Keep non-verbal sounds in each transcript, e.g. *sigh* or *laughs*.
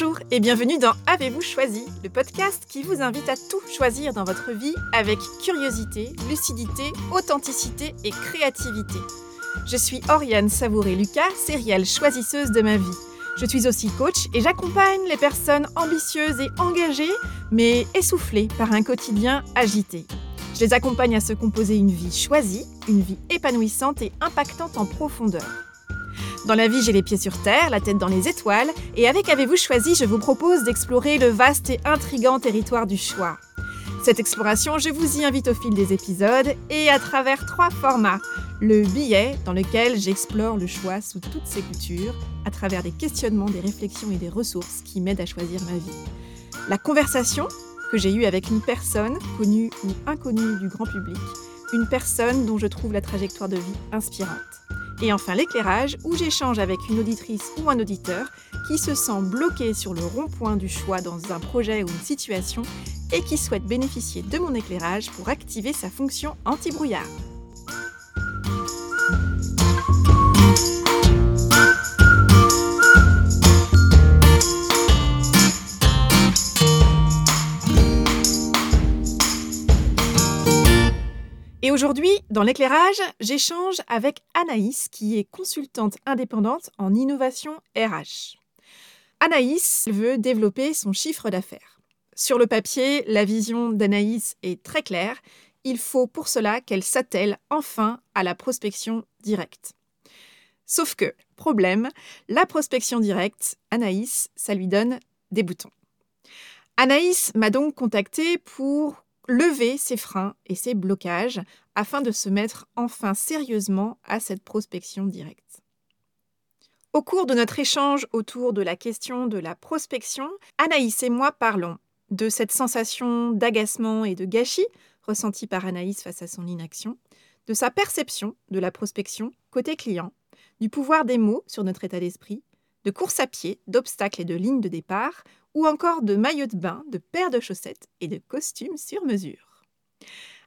Bonjour et bienvenue dans Avez-vous choisi, le podcast qui vous invite à tout choisir dans votre vie avec curiosité, lucidité, authenticité et créativité. Je suis Oriane Savouré-Lucas, sérielle choisisseuse de ma vie. Je suis aussi coach et j'accompagne les personnes ambitieuses et engagées, mais essoufflées par un quotidien agité. Je les accompagne à se composer une vie choisie, une vie épanouissante et impactante en profondeur. Dans la vie, j'ai les pieds sur terre, la tête dans les étoiles, et avec Avez-vous choisi, je vous propose d'explorer le vaste et intrigant territoire du choix. Cette exploration, je vous y invite au fil des épisodes et à travers trois formats. Le billet, dans lequel j'explore le choix sous toutes ses coutures, à travers des questionnements, des réflexions et des ressources qui m'aident à choisir ma vie. La conversation, que j'ai eue avec une personne, connue ou inconnue du grand public, une personne dont je trouve la trajectoire de vie inspirante. Et enfin l'éclairage, où j'échange avec une auditrice ou un auditeur qui se sent bloqué sur le rond-point du choix dans un projet ou une situation et qui souhaite bénéficier de mon éclairage pour activer sa fonction anti-brouillard. Et aujourd'hui, dans l'éclairage, j'échange avec Anaïs, qui est consultante indépendante en innovation RH. Anaïs veut développer son chiffre d'affaires. Sur le papier, la vision d'Anaïs est très claire. Il faut pour cela qu'elle s'attelle enfin à la prospection directe. Sauf que, problème, la prospection directe, Anaïs, ça lui donne des boutons. Anaïs m'a donc contactée pour lever ses freins et ses blocages afin de se mettre enfin sérieusement à cette prospection directe. Au cours de notre échange autour de la question de la prospection, Anaïs et moi parlons de cette sensation d'agacement et de gâchis ressentie par Anaïs face à son inaction, de sa perception de la prospection côté client, du pouvoir des mots sur notre état d'esprit, de course à pied, d'obstacles et de lignes de départ, ou encore de maillots de bain, de paires de chaussettes et de costumes sur mesure.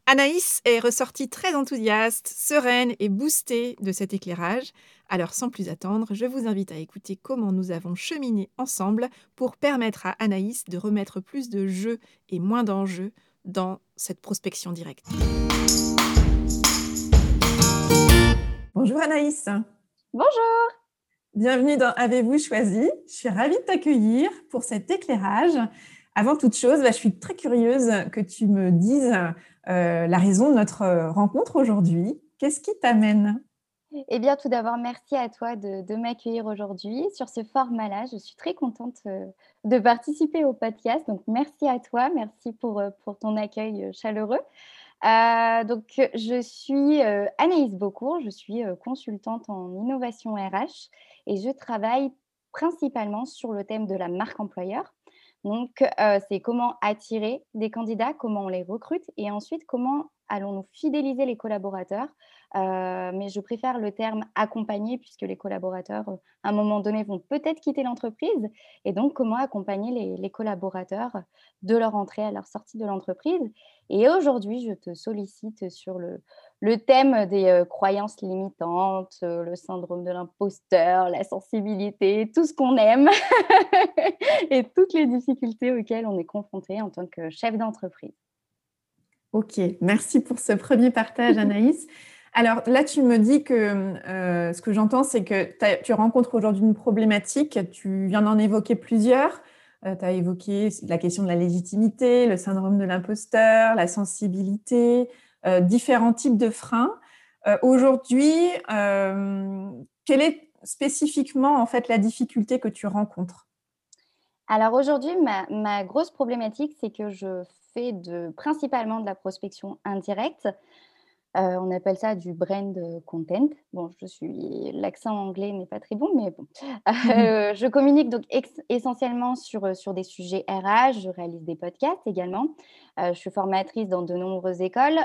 Anaïs est ressortie très enthousiaste, sereine et boostée de cet éclairage. Alors sans plus attendre, je vous invite à écouter comment nous avons cheminé ensemble pour permettre à Anaïs de remettre plus de jeu et moins d'enjeux dans cette prospection directe. Bonjour Anaïs. Bonjour. Bienvenue dans Avez-vous choisi? Je suis ravie de t'accueillir pour cet éclairage. Avant toute chose, bah, je suis très curieuse que tu me dises euh, la raison de notre rencontre aujourd'hui. Qu'est-ce qui t'amène? Eh bien, tout d'abord, merci à toi de, m'accueillir aujourd'hui sur ce format-là. Je suis très contente euh, de participer au podcast. Donc, merci à toi. Merci euh, pour ton accueil chaleureux. Donc, je suis Anaïs Beaucourt. Je suis consultante en innovation RH et je travaille principalement sur le thème de la marque employeur. Donc, c'est comment attirer des candidats, comment on les recrute et ensuite comment allons-nous fidéliser les collaborateurs mais je préfère le terme accompagner puisque les collaborateurs, à un moment donné, vont peut-être quitter l'entreprise. Et donc, comment accompagner les, collaborateurs de leur entrée à leur sortie de l'entreprise. Et aujourd'hui, je te sollicite sur le, thème des croyances limitantes, le syndrome de l'imposteur, la sensibilité, tout ce qu'on aime *laughs* et toutes les difficultés auxquelles on est confronté en tant que chef d'entreprise. Ok, merci pour ce premier partage, *laughs* Anaïs. Alors là, tu me dis que euh, ce que j'entends, c'est que tu rencontres aujourd'hui une problématique, tu viens d'en évoquer plusieurs. Euh, tu as évoqué la question de la légitimité, le syndrome de l'imposteur, la sensibilité, euh, différents types de freins. aujourd'hui, quelle est spécifiquement en fait la difficulté que tu rencontres? Alors aujourd'hui, ma, grosse problématique, c'est que je fais de, principalement de la prospection indirecte. Euh, on appelle ça du brand content. Bon, je suis l'accent anglais n'est pas très bon, mais bon. *laughs* *laughs* Euh, je communique donc essentiellement sur, euh, sur des sujets RH. Je réalise des podcasts également. je suis formatrice dans de nombreuses écoles.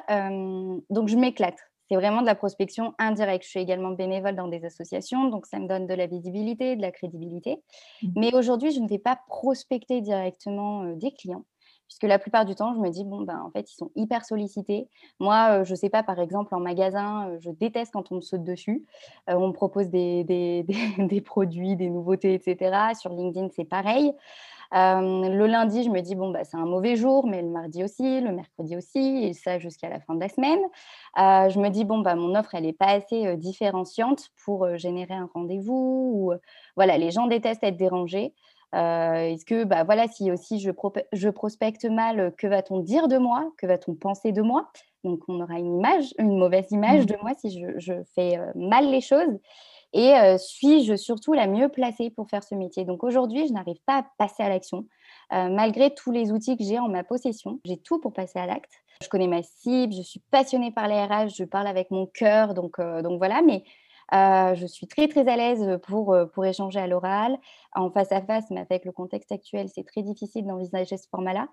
donc, je m'éclate. C'est vraiment de la prospection indirecte. Je suis également bénévole dans des associations, donc ça me donne de la visibilité, de la crédibilité. Mmh. Mais aujourd'hui, je ne vais pas prospecter directement des clients puisque la plupart du temps, je me dis, bon, ben, en fait, ils sont hyper sollicités. Moi, je ne sais pas, par exemple, en magasin, je déteste quand on me saute dessus. on me propose des, des, *laughs* des, produits, des nouveautés, etc. Sur LinkedIn, c'est pareil. Le lundi, je me dis, bon, bah, c'est un mauvais jour, mais le mardi aussi, le mercredi aussi, et ça jusqu'à la fin de la semaine. je me dis, bon, bah, mon offre, elle n'est pas assez différenciante pour générer un rendez-vous. Ou, voilà, les gens détestent être dérangés. Est-ce que, bah, voilà, si aussi je, je prospecte mal, que va-t-on dire de moi? Que va-t-on penser de moi? Donc, on aura une image, une mauvaise image mmh. de moi si je, fais mal les choses. Et suis-je surtout la mieux placée pour faire ce métier? Donc, aujourd'hui, je n'arrive pas à passer à l'action, malgré tous les outils que j'ai en ma possession. J'ai tout pour passer à l'acte. Je connais ma cible, je suis passionnée par les RH, je parle avec mon cœur, donc, donc voilà, mais euh, je suis très, très à l'aise pour, euh, pour échanger à l'oral. En face à face, mais avec le contexte actuel, c'est très difficile d'envisager ce format-là.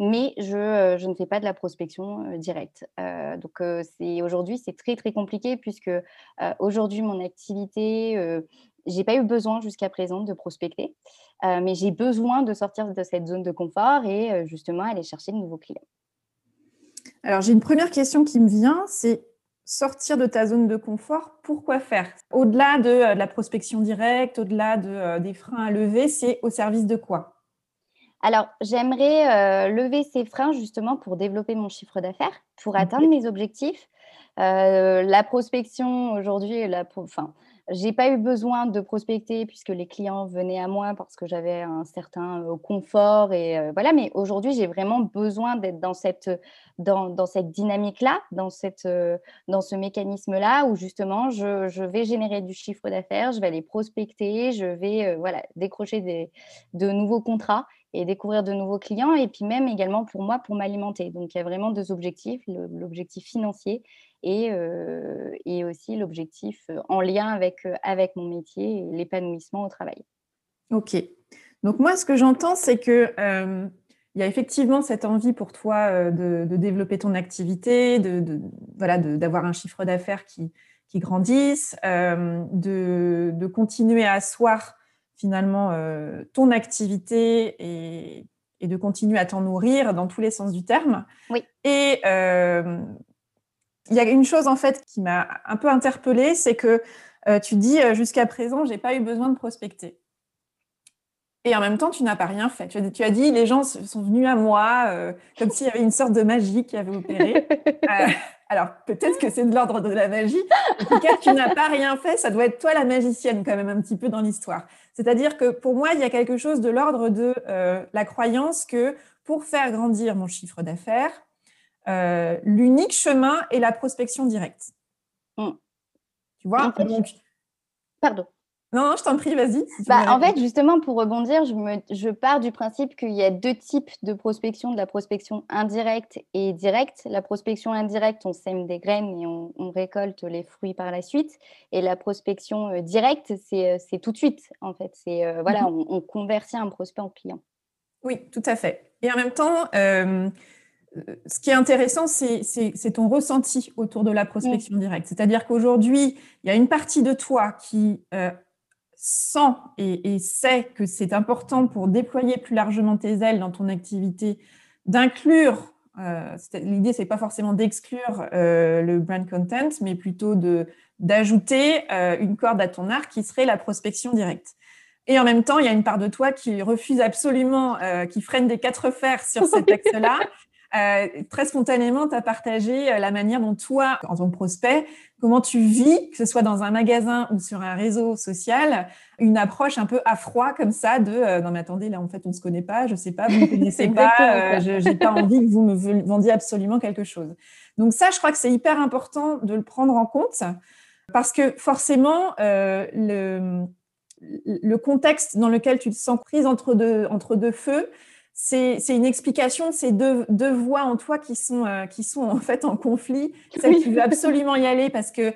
Mais je, euh, je, ne fais pas de la prospection directe. donc, c'est, aujourd'hui, c'est très, très compliqué puisque aujourd'hui, mon activité, j'ai pas eu besoin jusqu'à présent de prospecter, mais j'ai besoin de sortir de cette zone de confort et justement aller chercher de nouveaux clients. Alors, j'ai une première question qui me vient, c'est sortir de ta zone de confort, pourquoi faire? Au-delà de, euh, la prospection directe, au-delà de, euh, des freins à lever, c'est au service de quoi? Alors, j'aimerais euh, lever ces freins justement pour développer mon chiffre d'affaires, pour atteindre mes objectifs. la prospection aujourd'hui, enfin, j'ai pas eu besoin de prospecter puisque les clients venaient à moi parce que j'avais un certain confort et voilà. Mais aujourd'hui, j'ai vraiment besoin d'être dans cette, dans, dans cette dynamique-là, dans, cette, dans ce mécanisme-là où justement, je, je, vais générer du chiffre d'affaires, je vais aller prospecter, je vais voilà, décrocher des, de nouveaux contrats et découvrir de nouveaux clients et puis même également pour moi pour m'alimenter. Donc il y a vraiment deux objectifs, l'objectif financier et, euh, et aussi l'objectif euh, en lien avec, euh, avec mon métier l'épanouissement au travail. Ok. Donc moi, ce que j'entends, c'est que il y a effectivement cette envie pour toi de, développer ton activité, de, voilà, d'avoir un chiffre d'affaires qui, qui grandisse, de, de, continuer à asseoir finalement ton activité et, et, de continuer à t'en nourrir dans tous les sens du terme. Oui. Et il y a une chose en fait qui m'a un peu interpellée, c'est que euh, tu dis euh, jusqu'à présent, j'ai pas eu besoin de prospecter. Et en même temps, tu n'as pas rien fait. Tu as, dit, les gens sont venus à moi euh, comme s'il y avait une sorte de magie qui avait opéré. alors, peut-être que c'est de l'ordre de la magie. En tout cas, tu n'as pas rien fait. Ça doit être toi la magicienne quand même un petit peu dans l'histoire. C'est-à-dire que pour moi, il y a quelque chose de l'ordre de la croyance que pour faire grandir mon chiffre d'affaires, euh, l'unique chemin est la prospection directe. Mm. Tu vois? Pardon. Non, je t'en prie, vas-y. bah, en fait, justement, pour rebondir, je, me, je pars du principe qu'il y a deux types de prospection, de la prospection indirecte et directe. La prospection indirecte, on sème des graines et on, récolte les fruits par la suite. Et la prospection euh, directe, euh, c'est tout de suite, en fait. C'est voilà, mm-hmm. on, convertit un prospect en client. Oui, tout à fait. Et en même temps, ce qui est intéressant, c'est ton ressenti autour de la prospection directe. C'est-à-dire qu'aujourd'hui, il y a une partie de toi qui euh, sent et, sait que c'est important pour déployer plus largement tes ailes dans ton activité, d'inclure, euh, l'idée, c'est pas forcément d'exclure euh, le brand content, mais plutôt d'ajouter une corde à ton arc qui serait la prospection directe. Et en même temps, il y a une part de toi qui refuse absolument, qui freine des quatre fers sur cet axe-là euh, très spontanément, tu as partagé euh, la manière dont toi, en tant que prospect, comment tu vis, que ce soit dans un magasin ou sur un réseau social, une approche un peu à froid comme ça de euh, non mais attendez là en fait on ne se connaît pas, je sais pas, vous ne *laughs* connaissez pas, je n'ai pas envie que vous me vendiez absolument quelque chose. Donc ça, je crois que c'est hyper important de le prendre en compte parce que forcément le, le contexte dans lequel tu te sens prise entre deux, entre deux feux, c'est une explication de ces deux, deux, voix en toi qui sont, euh, qui sont en fait en conflit. Celle qui veut absolument y aller parce que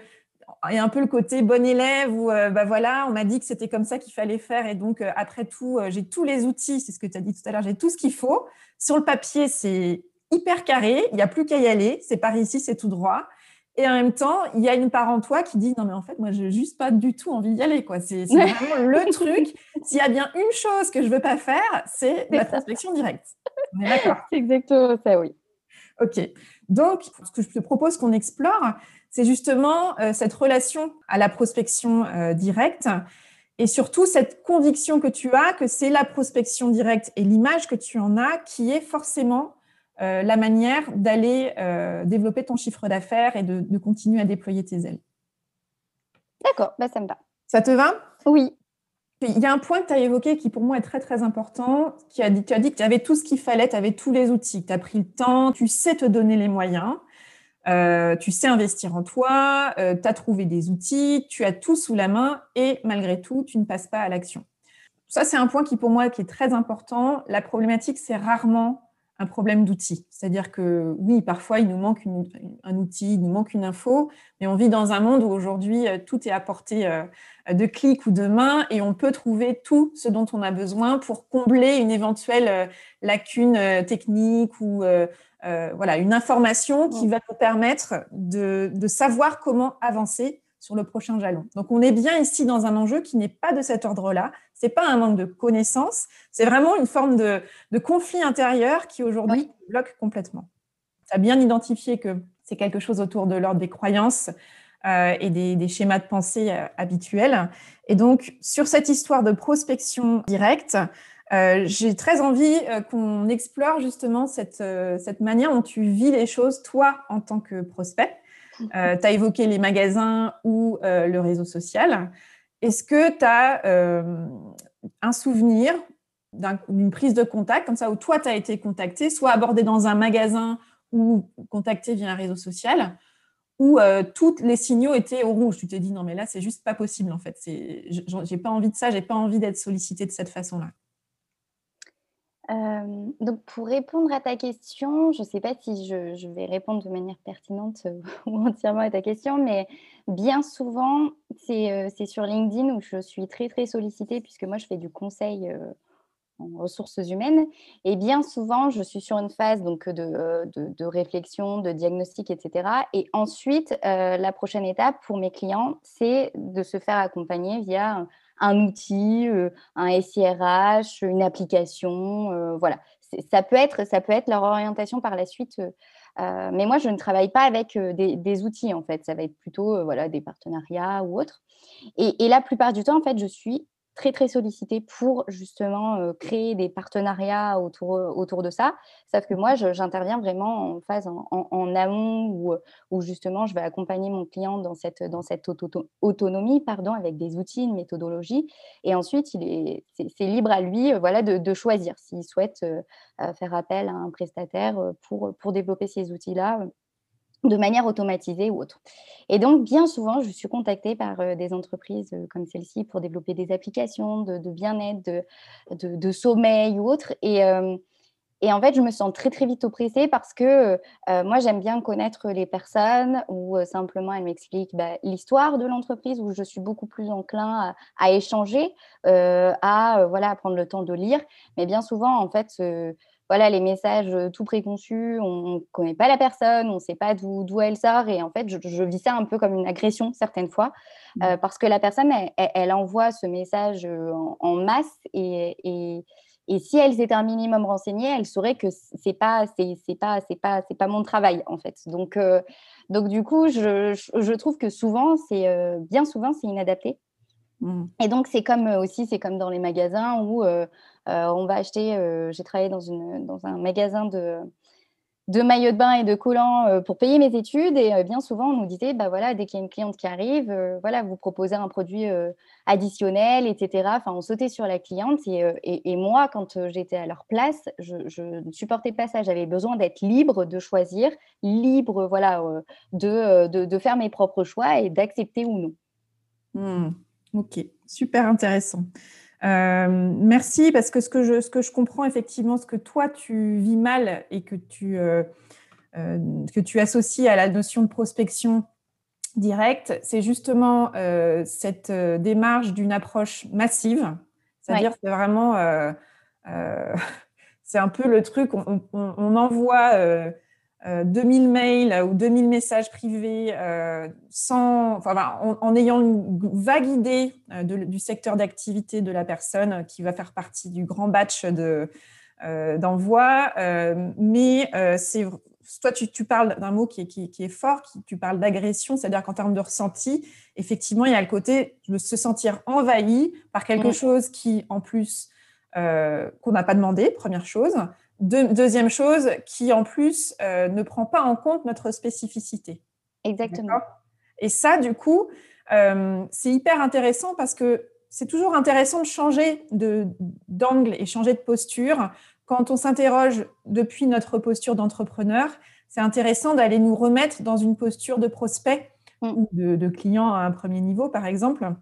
a un peu le côté bon élève où euh, bah voilà, on m'a dit que c'était comme ça qu'il fallait faire et donc euh, après tout, j'ai tous les outils, c'est ce que tu as dit tout à l'heure, j'ai tout ce qu'il faut. Sur le papier, c'est hyper carré, il n'y a plus qu'à y aller, c'est par ici, c'est tout droit. Et en même temps, il y a une part en toi qui dit non mais en fait moi je n'ai juste pas du tout envie d'y aller quoi. C'est *laughs* vraiment le truc. S'il y a bien une chose que je veux pas faire, c'est la prospection directe. On est d'accord. *laughs* C'est exactement ça, oui. Ok. Donc ce que je te propose qu'on explore, c'est justement euh, cette relation à la prospection euh, directe et surtout cette conviction que tu as que c'est la prospection directe et l'image que tu en as qui est forcément euh, la manière d'aller euh, développer ton chiffre d'affaires et de, continuer à déployer tes ailes. D'accord, bah ça me va. Ça te va? Oui. Il y a un point que tu as évoqué qui pour moi est très très important, qui a dit, tu as dit que tu avais tout ce qu'il fallait, tu avais tous les outils, tu as pris le temps, tu sais te donner les moyens, euh, tu sais investir en toi, tu as trouvé des outils, tu as tout sous la main et malgré tout, tu ne passes pas à l'action. Ça, c'est un point qui pour moi qui est très important. La problématique, c'est rarement un problème d'outils. C'est-à-dire que oui, parfois il nous manque un outil, il nous manque une info, mais on vit dans un monde où aujourd'hui euh, tout est à portée euh, de clics ou de main et on peut trouver tout ce dont on a besoin pour combler une éventuelle euh, lacune technique ou voilà une information qui va nous permettre de, de savoir comment avancer sur le prochain jalon. Donc on est bien ici dans un enjeu qui n'est pas de cet ordre-là. C'est pas un manque de connaissances, c'est vraiment une forme de, conflit intérieur qui aujourd'hui bloque complètement. Tu as bien identifié que c'est quelque chose autour de l'ordre des croyances euh, et des, schémas de pensée euh, habituels. Et donc sur cette histoire de prospection directe, euh, j'ai très envie qu'on explore justement cette, cette manière dont tu vis les choses, toi, en tant que prospect. Euh, tu as évoqué les magasins ou euh, le réseau social. Est-ce que tu as euh, un souvenir d'une prise de contact, comme ça, où toi, tu as été contacté, soit abordé dans un magasin ou contacté via un réseau social, où tous les signaux étaient au rouge? Tu t'es dit, non, mais là, c'est juste pas possible, en fait. J'ai pas envie de ça, j'ai pas envie d'être sollicité de cette façon-là donc pour répondre à ta question, je ne sais pas si je vais répondre de manière pertinente, *laughs* ou entièrement à ta question, mais bien souvent, c'est, sur LinkedIn où je suis très, très sollicitée puisque moi je fais du conseil, en ressources humaines et bien souvent, je suis sur une phase donc de, de réflexion, de diagnostic etc. et ensuite, la prochaine étape pour mes clients, c'est de se faire accompagner via un outil, un SIRH, une application, voilà. Ça peut, être, ça peut être leur orientation par la suite. Mais moi, je ne travaille pas avec des, outils, en fait. Ça va être plutôt voilà, des partenariats ou autres. Et, et, la plupart du temps, en fait, je suis très très sollicité pour justement euh, créer des partenariats autour, euh, autour de ça. Sauf que moi, j'interviens vraiment en phase en, amont où, où, justement je vais accompagner mon client dans cette, dans cette autonomie pardon, avec des outils, une méthodologie. Et ensuite, c'est libre à lui euh, voilà, de, choisir s'il souhaite faire appel à un prestataire pour, pour développer ces outils-là de manière automatisée ou autre. Et donc, bien souvent, je suis contactée par euh, des entreprises euh, comme celle-ci pour développer des applications de, bien-être, de, sommeil ou autre. Et, euh, et, en fait, je me sens très, très vite oppressée parce que moi, j'aime bien connaître les personnes ou simplement elles m'expliquent bah, l'histoire de l'entreprise où je suis beaucoup plus enclin à, échanger, à, voilà, à prendre le temps de lire. Mais bien souvent, en fait, voilà, les messages tout préconçus, on ne connaît pas la personne, on ne sait pas d'où elle sort. Et en fait, je, vis ça un peu comme une agression certaines fois, mmh. parce que la personne, elle, envoie ce message en, masse et, et, si elle s'était un minimum renseignée, elle saurait que c'est pas c'est pas c'est pas c'est pas mon travail en fait. Donc donc du coup, je, je trouve que souvent c'est bien souvent c'est inadapté. Mmh. Et donc c'est comme aussi c'est comme dans les magasins où on va acheter, euh, j'ai travaillé dans, un magasin de, maillots de bain et de collants euh, pour payer mes études. Et bien souvent, on nous disait, bah voilà, dès qu'il y a une cliente qui arrive, voilà, vous proposez un produit additionnel, etc. Enfin, on sautait sur la cliente. Et, moi, quand j'étais à leur place, je, ne supportais pas ça. J'avais besoin d'être libre de choisir, libre, voilà, de, de, faire mes propres choix et d'accepter ou non. Mmh. Ok, super intéressant. Euh, merci parce que ce que, je, ce que je comprends effectivement, ce que toi tu vis mal et que tu, euh, euh, que tu associes à la notion de prospection directe, c'est justement cette démarche d'une approche massive. C'est-à-dire c'est vraiment, *laughs* c'est un peu le truc, on, on, envoie 2000 mails ou 2000 messages privés sans, en, ayant une vague idée du secteur d'activité de la personne qui va faire partie du grand batch d'envoi. mais c'est toi, tu, parles d'un mot qui est, fort, tu parles d'agression, c'est-à-dire qu'en termes de ressenti, effectivement, il y a le côté de se sentir envahi par quelque chose qui, en plus, euh, qu'on n'a pas demandé, première chose. Deuxième chose, qui, en plus, euh, ne prend pas en compte notre spécificité. Exactement. Et ça, du coup, euh, c'est hyper intéressant parce que c'est toujours intéressant de changer d'angle et changer de posture quand on s'interroge depuis notre posture d'entrepreneur, c'est intéressant d'aller nous remettre dans une posture de prospect mm. ou de, client à un premier niveau, par exemple,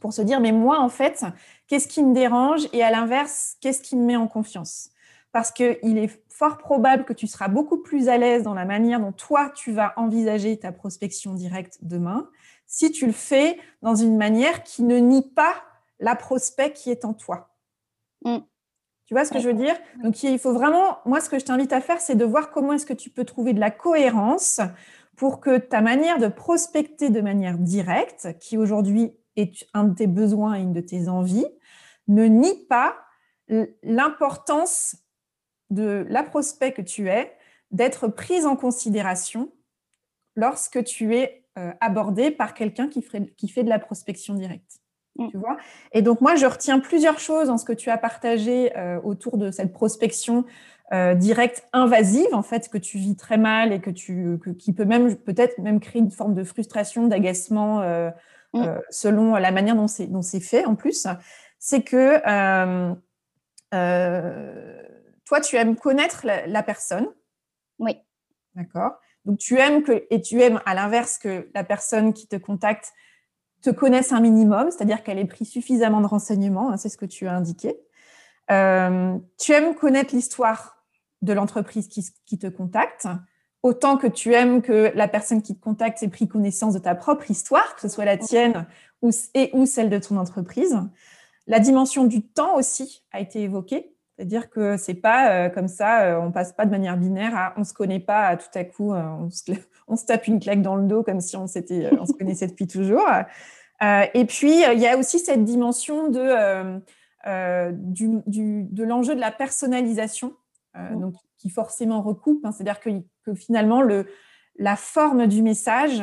pour se dire, mais moi, en fait, qu'est-ce qui me dérange Et à l'inverse, qu'est-ce qui me met en confiance? Parce qu'il est fort probable que tu seras beaucoup plus à l'aise dans la manière dont toi, tu vas envisager ta prospection directe demain, si tu le fais dans une manière qui ne nie pas la prospect qui est en toi. Mm. Tu vois ce que je veux dire? Donc, il faut vraiment, moi, ce que je t'invite à faire, c'est de voir comment est-ce que tu peux trouver de la cohérence pour que ta manière de prospecter de manière directe, qui aujourd'hui est un de tes besoins et une de tes envies, ne nie pas l'importance de la prospect que tu es d'être prise en considération lorsque tu es euh, abordé par quelqu'un qui, qui fait de la prospection directe. Mm. Tu vois? Et donc, moi, je retiens plusieurs choses dans ce que tu as partagé euh, autour de cette prospection euh, directe invasive, en fait, que tu vis très mal et que tu, qui peut même peut-être même créer une forme de frustration, d'agacement euh, mm. selon la manière dont c'est, dont c'est fait en plus. C'est que toi, tu aimes connaître la, la personne. Oui. D'accord. Donc, tu aimes que, et tu aimes à l'inverse que la personne qui te contacte te connaissent un minimum, c'est-à-dire qu'elle ait pris suffisamment de renseignements, hein, c'est ce que tu as indiqué. Euh, tu aimes connaître l'histoire de l'entreprise qui, te contacte, autant que tu aimes que la personne qui te contacte ait pris connaissance de ta propre histoire, que ce soit la tienne ou, et ou celle de ton entreprise. La dimension du temps aussi a été évoquée, c'est-à-dire que c'est pas euh, comme ça, euh, on passe pas de manière binaire à on se connaît pas, à tout à coup on se, *laughs* on, se, tape une claque dans le dos comme si on, s'était, on se connaissait depuis toujours. Euh, et puis, euh, il y a aussi cette dimension de, euh, de l'enjeu de la personnalisation, donc, qui forcément recoupe. Hein. C'est-à-dire que, que, finalement, le, la forme du message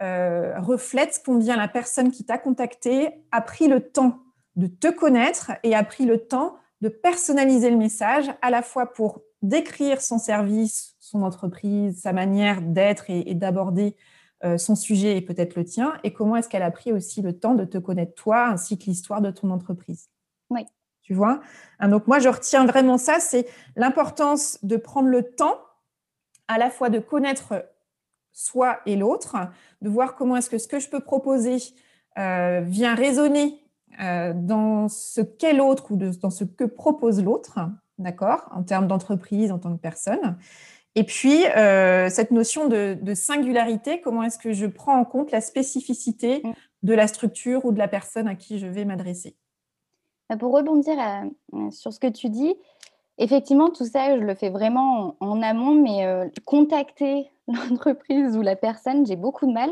reflète combien la personne qui t'a contacté a pris le temps de te connaître et a pris le temps de personnaliser le message, à la fois pour décrire son service, son entreprise, sa manière d'être et d'aborder euh, son sujet et peut-être le tien, et comment est-ce qu'elle a pris aussi le temps de te connaître toi, ainsi que l'histoire de ton entreprise. Oui. Tu vois? Hein, Donc moi, je retiens vraiment ça, c'est l'importance de prendre le temps à la fois de connaître soi et l'autre, de voir comment est-ce que ce que je peux proposer euh, vient résonner dans ce qu'est l'autre ou dans ce que propose l'autre, d'accord, en termes d'entreprise, en tant que personne. Et puis, euh, cette notion de, singularité, comment est-ce que je prends en compte la spécificité mm. de la structure ou de la personne à qui je vais m'adresser? Bah, Pour rebondir euh, sur ce que tu dis, effectivement, tout ça, je le fais vraiment en, amont, mais euh, contacter *laughs* l'entreprise ou la personne, j'ai beaucoup de mal.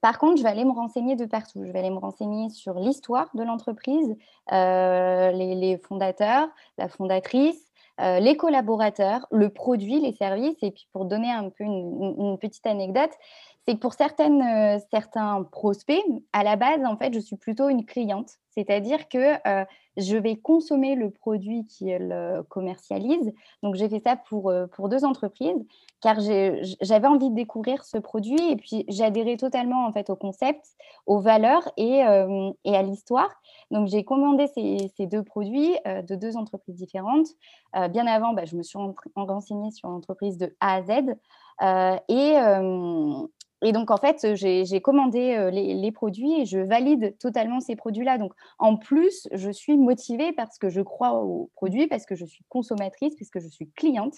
Par contre, je vais aller me renseigner de partout. Je vais aller me renseigner sur l'histoire de l'entreprise, les, fondateurs, la fondatrice, euh, les collaborateurs, le produit, les services. Et puis pour donner un peu une, petite anecdote, c'est que pour certaines, euh, certains prospects, à la base, en fait, je suis plutôt une cliente. C'est-à-dire que euh, je vais consommer le produit qu'elle commercialise. Donc, j'ai fait ça pour, pour deux entreprises car j'avais envie de découvrir ce produit et puis j'adhérais totalement en fait au concept, aux valeurs et, et à l'histoire. Donc, j'ai commandé ces, ces, deux produits de deux entreprises différentes. bien avant, bah, je me suis renseignée sur l'entreprise de A à Z. et, et donc, en fait, j'ai commandé euh, les, produits et je valide totalement ces produits-là. Donc, en plus, je suis motivée parce que je crois aux produits, parce que je suis consommatrice, parce que je suis cliente.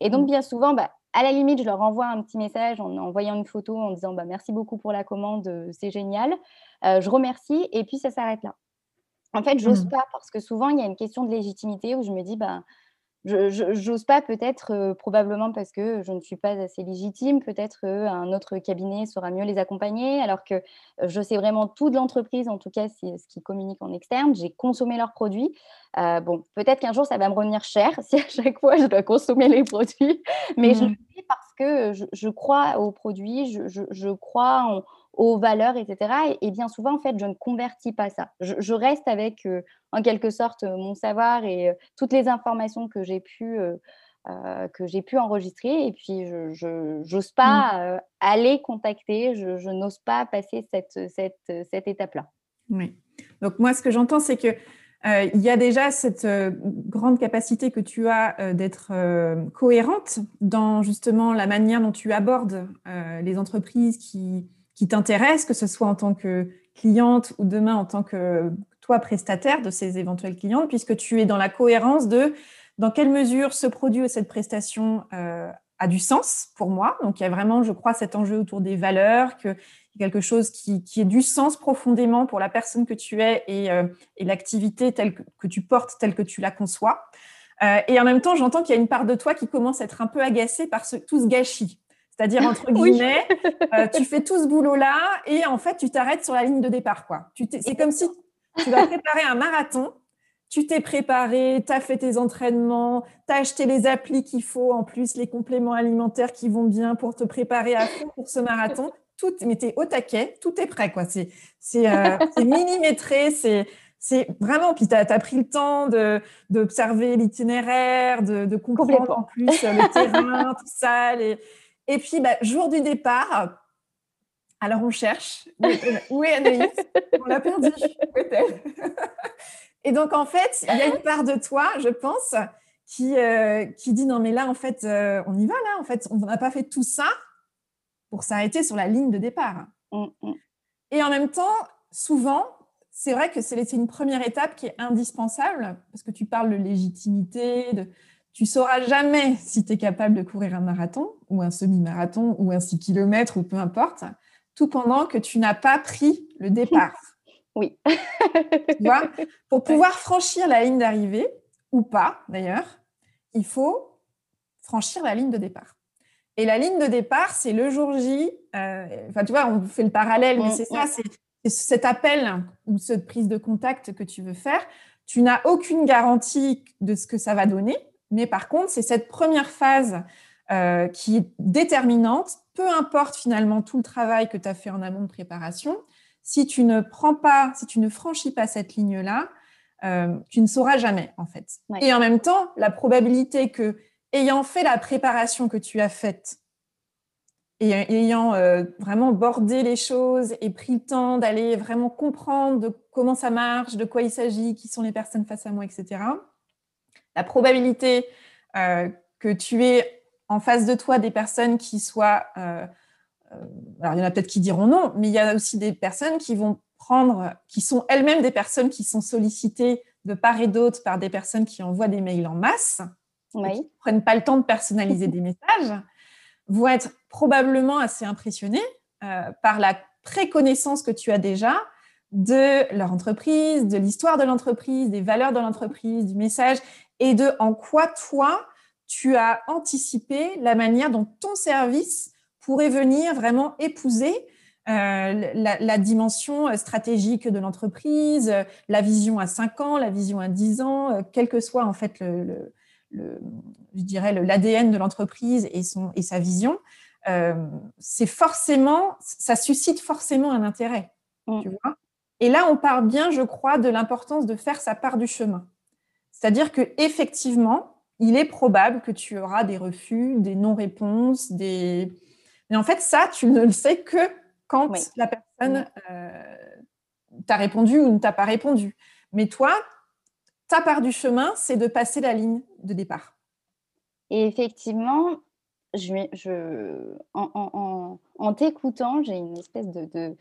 Et donc, mmh. bien souvent, bah, à la limite, je leur envoie un petit message en envoyant une photo en disant bah, merci beaucoup pour la commande, euh, c'est génial. Euh, je remercie et puis ça s'arrête là. En fait, j'ose n'ose mmh. pas parce que souvent, il y a une question de légitimité où je me dis bah, je n'ose pas peut-être, euh, probablement parce que je ne suis pas assez légitime, peut-être un autre cabinet saura mieux les accompagner, alors que je sais vraiment tout de l'entreprise, en tout cas c'est ce qui communique en externe. J'ai consommé leurs produits. Euh, bon, peut-être qu'un jour ça va me revenir cher *laughs* si à chaque fois je dois consommer les produits, mais je le fais parce que je, crois aux produits, je, je crois en, aux valeurs, etc. Et, bien souvent, en fait, je ne convertis pas ça. Je, reste avec, euh, en quelque sorte, euh, mon savoir et euh, toutes les informations que j'ai pu, que j'ai pu enregistrer. Et puis, je n'ose pas mmh. aller contacter, je, n'ose pas passer cette, cette, cette étape-là. Oui. Donc, moi, ce que j'entends, c'est que il y a déjà cette grande capacité que tu as d'être cohérente dans justement la manière dont tu abordes les entreprises qui, qui t'intéresse, que ce soit en tant que cliente ou demain en tant que toi prestataire de ces éventuelles clientes, puisque tu es dans la cohérence de dans quelle mesure ce produit ou cette prestation euh, a du sens pour moi. Donc il y a vraiment, je crois, cet enjeu autour des valeurs, que quelque chose qui, qui ait du sens profondément pour la personne que tu es et, euh, l'activité telle que, tu portes, telle que tu la conçois. Euh, et en même temps, j'entends qu'il y a une part de toi qui commence à être un peu agacée par ce, tout ce gâchis. C'est-à-dire, entre *laughs* guillemets, euh, *laughs* tu fais tout ce boulot-là et en fait, tu t'arrêtes sur la ligne de départ. quoi. C'est comme si tu vas préparer un marathon. Tu t'es préparé, tu as fait tes entraînements, tu as acheté les applis qu'il faut, en plus les compléments alimentaires qui vont bien pour te préparer à fond pour ce marathon. Tout, mais tu es au taquet, tout est prêt. quoi. C'est euh, *laughs* millimétré, c'est vraiment, puis tu as, pris le temps d'observer l'itinéraire, de, de, comprendre en plus le terrain, tout ça, les, et puis, bah, jour du départ, alors on cherche. Où est Anaïs? On l'a perdue. *laughs* Et donc, en fait, il y a une part de toi, je pense, qui, euh, qui dit non, mais là, en fait, euh, on y va, là. En fait, on n'a pas fait tout ça pour s'arrêter sur la ligne de départ. Mm, mm. Et en même temps, souvent, c'est vrai que c'est une première étape qui est indispensable parce que tu parles de légitimité, de, tu sauras jamais si tu es capable de courir un marathon ou un semi-marathon ou un 6 km ou peu importe, tout pendant que tu n'as pas pris le départ. *laughs* Oui. tu vois? Pour *laughs* pouvoir franchir la ligne d'arrivée, ou pas d'ailleurs, il faut franchir la ligne de départ. Et la ligne de départ, c'est le jour J. Euh, enfin, tu vois, on fait le parallèle, mais c'est ça, c'est cet appel ou cette prise de contact que tu veux faire. Tu n'as aucune garantie de ce que ça va donner. Mais par contre, c'est cette première phase euh, qui est déterminante, peu importe finalement tout le travail que tu as fait en amont de préparation. Si tu ne prends pas, si tu ne franchis pas cette ligne-là, euh, tu ne sauras jamais en fait. Et en même temps, la probabilité que, ayant fait la préparation que tu as faite, et ayant euh, vraiment bordé les choses et pris le temps d'aller vraiment comprendre de comment ça marche, de quoi il s'agit, qui sont les personnes face à moi, etc la probabilité euh, que tu aies en face de toi des personnes qui soient... Euh, euh, alors, il y en a peut-être qui diront non, mais il y a aussi des personnes qui vont prendre, qui sont elles-mêmes des personnes qui sont sollicitées de part et d'autre par des personnes qui envoient des mails en masse, qui ne prennent pas le temps de personnaliser des messages, vont être probablement assez impressionnées par la préconnaissance que tu as déjà de leur entreprise, de l'histoire de l'entreprise, des valeurs de l'entreprise, du message, et de en quoi toi, tu as anticipé la manière dont ton service pourrait venir vraiment épouser euh, la, dimension stratégique de l'entreprise, la vision à 5 ans, la vision à 10 ans, euh, quel que soit en fait le, je dirais l'ADN de l'entreprise et, son, et sa vision, euh, c'est forcément, ça suscite forcément un intérêt. Mm. Tu vois et là, on part bien, je crois, de l'importance de faire sa part du chemin. C'est-à-dire que effectivement, il est probable que tu auras des refus, des non-réponses, des. Mais en fait, ça, tu ne le sais que quand la personne euh, t'a répondu ou ne t'a pas répondu. Mais toi, ta part du chemin, c'est de passer la ligne de départ. Et effectivement, je, je, en, en t'écoutant, j'ai une espèce de, de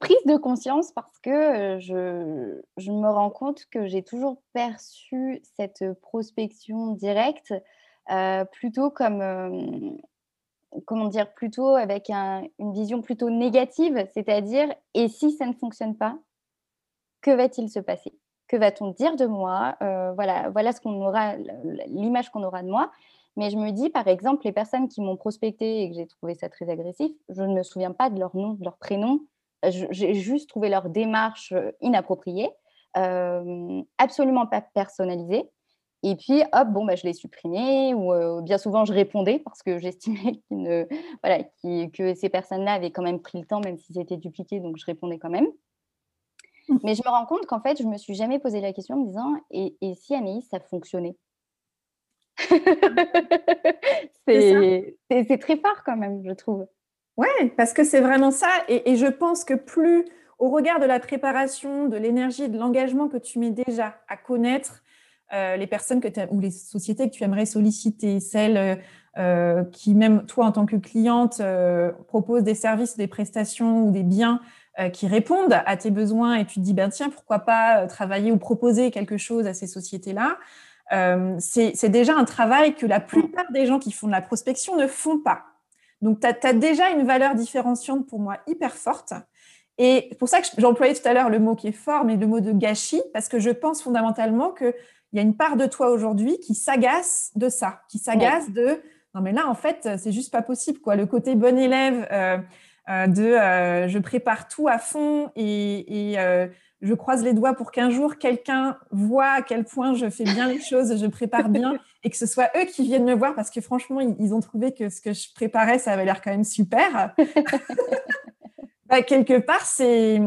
prise de conscience parce que je, je me rends compte que j'ai toujours perçu cette prospection directe plutôt comme, comment dire, plutôt avec une vision plutôt négative, c'est-à-dire, et si ça ne fonctionne pas, que va-t-il se passer? Que va-t-on dire de moi? Voilà, voilà ce qu'on aura, l'image qu'on aura de moi. Mais je me dis, par exemple, les personnes qui m'ont prospecté et que j'ai trouvé ça très agressif, je ne me souviens pas de leur nom, de leur prénom. J'ai juste trouvé leur démarche inappropriée, absolument pas personnalisée. Et puis, hop, bon, bah, je l'ai supprimé ou bien souvent je répondais parce que j'estimais *laughs* voilà, que ces personnes-là avaient quand même pris le temps, même si c'était dupliqué, donc je répondais quand même. Mmh. Mais je me rends compte qu'en fait, je ne me suis jamais posé la question en me disant et, et si Anaïs, ça fonctionnait? C'est *laughs* très fort quand même, je trouve. Oui, parce que c'est vraiment ça. Et, et, je pense que plus, au regard de la préparation, de l'énergie, de l'engagement que tu mets déjà à connaître euh, les personnes que ou les sociétés que tu aimerais solliciter, celles euh, euh, qui, même toi en tant que cliente, proposent des services, des prestations ou des biens qui répondent à tes besoins et tu te dis, ben tiens, pourquoi pas travailler ou proposer quelque chose à ces sociétés-là. c'est déjà un travail que la plupart des gens qui font de la prospection ne font pas. Donc, tu as, déjà une valeur différenciante pour moi hyper forte. Et pour ça que j'employais tout à l'heure le mot qui est fort, mais le mot de gâchis, parce que je pense fondamentalement que il y a une part de toi aujourd'hui qui s'agace de ça, qui s'agace de non mais là en fait c'est juste pas possible quoi. Le côté bon élève euh, euh, de euh, je prépare tout à fond et, je croise les doigts pour qu'un jour quelqu'un voit à quel point je fais bien les choses, je prépare bien *laughs* et que ce soit eux qui viennent me voir parce que franchement ils ont trouvé que ce que je préparais ça avait l'air quand même super. *laughs* Bah, quelque part, c'est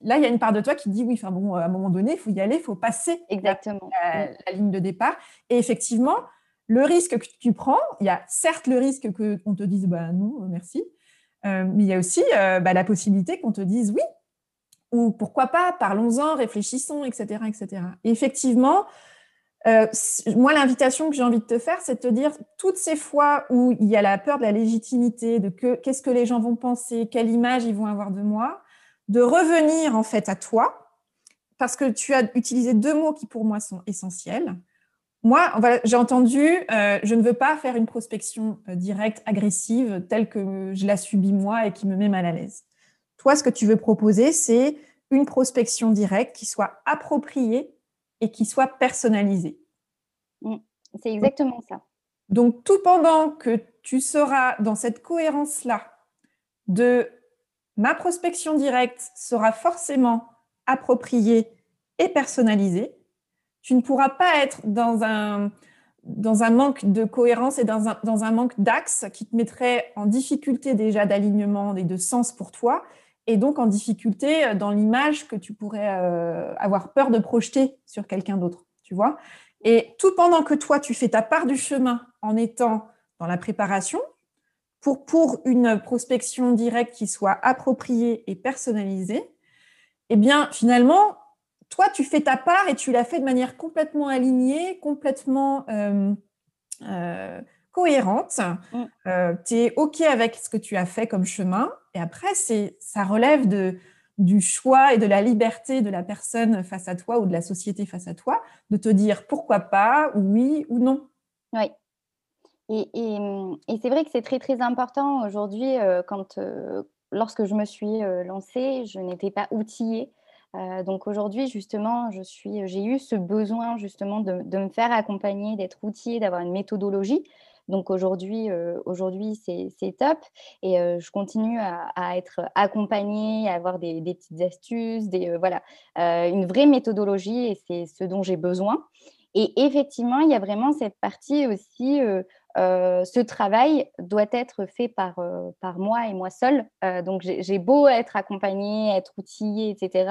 là, il y a une part de toi qui dit oui, enfin bon, à un moment donné, il faut y aller, il faut passer Exactement. La, ligne de départ. Et effectivement, le risque que tu prends, il y a certes le risque qu'on te dise bah, non, merci, euh, mais il y a aussi euh, bah, la possibilité qu'on te dise oui, ou pourquoi pas, parlons-en, réfléchissons, etc. etc. Et effectivement, euh, moi, l'invitation que j'ai envie de te faire, c'est de te dire toutes ces fois où il y a la peur de la légitimité, de que, qu'est-ce que les gens vont penser, quelle image ils vont avoir de moi, de revenir en fait à toi, parce que tu as utilisé deux mots qui pour moi sont essentiels. Moi, j'ai entendu, euh, je ne veux pas faire une prospection euh, directe, agressive, telle que je la subis moi et qui me met mal à l'aise. Toi, ce que tu veux proposer, c'est une prospection directe qui soit appropriée et qui soit personnalisé. Mm, c'est exactement ça. Donc, tout pendant que tu seras dans cette cohérence-là de ma prospection directe sera forcément appropriée et personnalisée, tu ne pourras pas être dans un, dans un manque de cohérence et dans un, dans un manque d'axe qui te mettrait en difficulté déjà d'alignement et de sens pour toi et donc en difficulté euh, dans l'image que tu pourrais euh, avoir peur de projeter sur quelqu'un d'autre, tu vois. Et tout pendant que toi, tu fais ta part du chemin en étant dans la préparation, pour, une prospection directe qui soit appropriée et personnalisée, eh bien, finalement, toi, tu fais ta part et tu l'as fait de manière complètement alignée, complètement euh, cohérente. Mm. tu es OK avec ce que tu as fait comme chemin et après, c'est, ça relève de, du choix et de la liberté de la personne face à toi ou de la société face à toi de te dire pourquoi pas, oui ou non. Oui. Et, et, c'est vrai que c'est très très important aujourd'hui euh, quand euh, lorsque je me suis euh, lancée, je n'étais pas outillée. donc aujourd'hui justement, je suis, j'ai eu ce besoin justement de, de me faire accompagner, d'être outillée, d'avoir une méthodologie donc aujourd'hui, euh, aujourd'hui c'est top. Et euh, je continue à, être accompagnée, à avoir des, petites astuces, des, euh, voilà, une vraie méthodologie et c'est ce dont j'ai besoin. Et effectivement, il y a vraiment cette partie aussi, ce travail doit être fait par, par moi et moi seule. donc j'ai beau être accompagnée, être outillée, etc.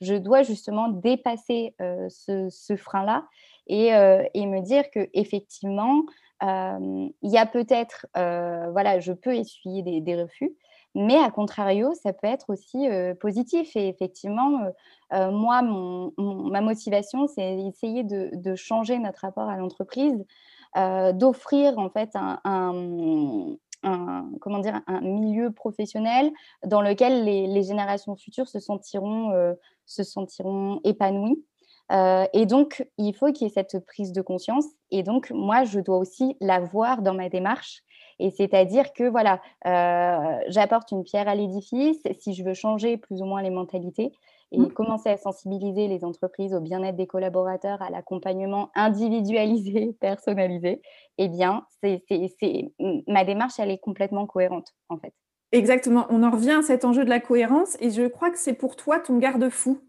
Je dois justement dépasser ce, ce frein-là et, et, me dire que effectivement, il y a peut-être, voilà, je peux essuyer des, refus, mais à contrario, ça peut être aussi positif. Et effectivement, moi, ma motivation, c'est essayer de, changer notre rapport à l'entreprise, d'offrir en fait un, comment dire, un milieu professionnel dans lequel les, générations futures se sentiront, se sentiront épanouies. Euh, et donc, il faut qu'il y ait cette prise de conscience. Et donc, moi, je dois aussi la voir dans ma démarche. Et c'est-à-dire que, voilà, euh, j'apporte une pierre à l'édifice si je veux changer plus ou moins les mentalités. et mmh. commencer à sensibiliser les entreprises au bien-être des collaborateurs, à l'accompagnement individualisé, *laughs* personnalisé, eh bien, c'est, ma démarche, elle est complètement cohérente, en fait. Exactement. On en revient à cet enjeu de la cohérence et je crois que c'est pour toi ton garde-fou.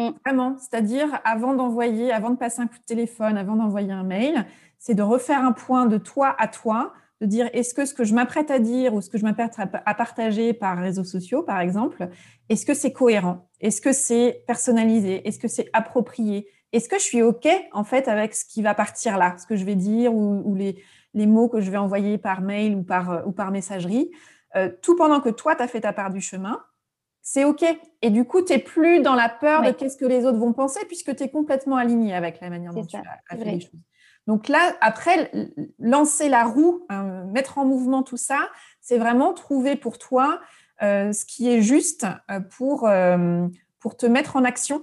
Mmh. Vraiment. C'est-à-dire, avant d'envoyer, avant de passer un coup de téléphone, avant d'envoyer un mail, c'est de refaire un point de toi à toi, de dire est-ce que ce que je m'apprête à dire ou ce que je m'apprête à partager par réseaux sociaux, par exemple, est-ce que c'est cohérent? Est-ce que c'est personnalisé? Est-ce que c'est approprié? Est-ce que je suis OK, en fait, avec ce qui va partir là, ce que je vais dire ou, les, mots que je vais envoyer par mail ou par, par messagerie euh, Tout pendant que toi, tu as fait ta part du chemin, c'est OK. Et du coup, tu n'es plus dans la peur de qu'est-ce que les autres vont penser puisque tu es complètement aligné avec la manière dont tu as fait les choses. Donc là, après, lancer la roue, hein, mettre en mouvement tout ça, c'est vraiment trouver pour toi euh, ce qui est juste euh, pour, euh, pour te mettre en action.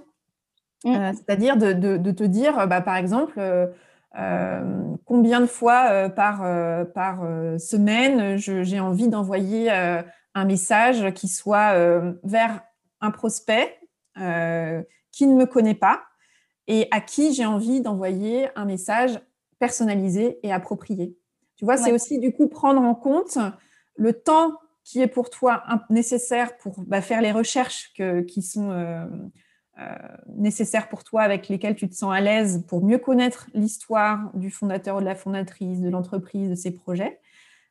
Mmh. C'est-à-dire de, te dire, bah, par exemple, combien de fois par, par semaine j'ai envie d'envoyer un message qui soit vers un prospect qui ne me connaît pas et à qui j'ai envie d'envoyer un message personnalisé et approprié. Tu vois, c'est aussi du coup prendre en compte le temps qui est pour toi nécessaire pour bah, faire les recherches qui sont euh, euh, nécessaires pour toi, avec lesquelles tu te sens à l'aise pour mieux connaître l'histoire du fondateur ou de la fondatrice, de l'entreprise, de ses projets.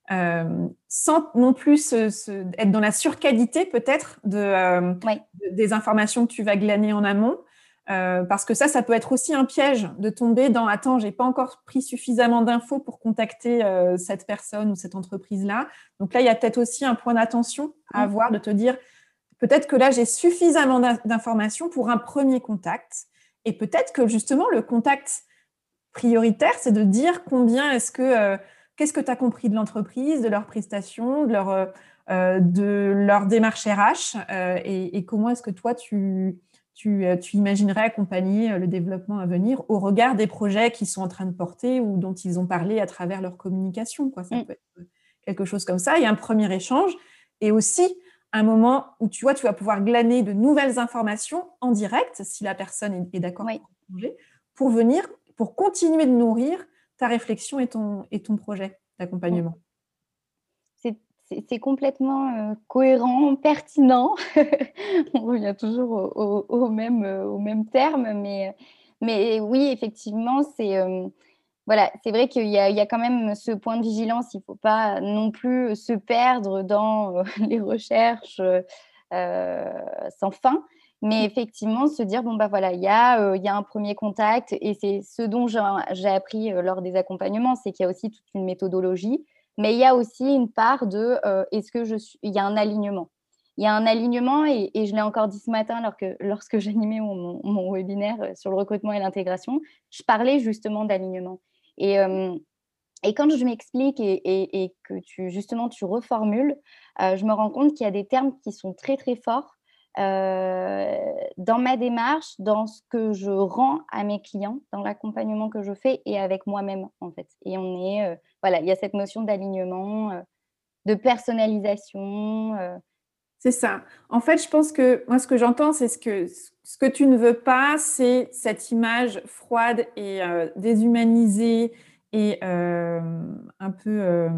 Euh, sans non plus être dans la surqualité peut-être de, des informations que tu vas glaner en amont, euh, parce que ça, ça peut être aussi un piège de tomber dans attends, j'ai pas encore pris suffisamment d'infos pour contacter euh, cette personne ou cette entreprise-là. Donc là, il y a peut-être aussi un point d'attention à mm. avoir, de te dire peut-être que là, j'ai suffisamment d'informations pour un premier contact. Et peut-être que justement, le contact prioritaire, c'est de dire combien est-ce que, euh, qu'est-ce que tu as compris de l'entreprise, de leurs prestations, de leur, de leur démarche RH et, et, comment est-ce que toi, tu euh, tu, imaginerais accompagner euh, le développement à venir au regard des projets qu'ils sont en train de porter ou dont ils ont parlé à travers leur communication. Quoi? Ça mm. peut être euh, quelque chose comme ça. Il y a un premier échange et aussi un moment où tu vois, tu vas pouvoir glaner de nouvelles informations en direct, si la personne est, d'accord pour venir, pour continuer de nourrir ta réflexion et ton, et ton projet d'accompagnement c'est complètement cohérent, *laughs* pertinent. *laughs* On revient toujours au, même, au même terme, mais, mais oui, effectivement, c'est voilà, c'est vrai qu'il y, y, a quand même ce point de vigilance. Il ne faut pas non plus se perdre dans *laughs* les recherches sans fin. Mais mmh. effectivement, se dire, bon, bah voilà, il y, a, il y a un premier contact et c'est ce dont j'ai appris lors des accompagnements, c'est qu'il y a aussi toute une méthodologie mais il y a aussi une part de euh, est-ce que je suis. Il y a un alignement. Il y a un alignement, et, je l'ai encore dit ce matin alors que, lorsque *laughs* j'animais mon, webinaire euh, sur le recrutement et l'intégration, je parlais justement d'alignement. Et, euh, et quand je m'explique et, et, que tu, justement tu reformules, je me rends compte qu'il y a des termes qui sont très très forts dans ma démarche, dans ce que je rends à mes clients, dans l'accompagnement que je fais et avec moi-même en fait. Et on est, voilà, il y a cette notion d'alignement, de personnalisation. C'est ça. En fait, je pense que moi, ce que j'entends, c'est ce que ce que tu ne veux pas, c'est cette image froide et déshumanisée et un peu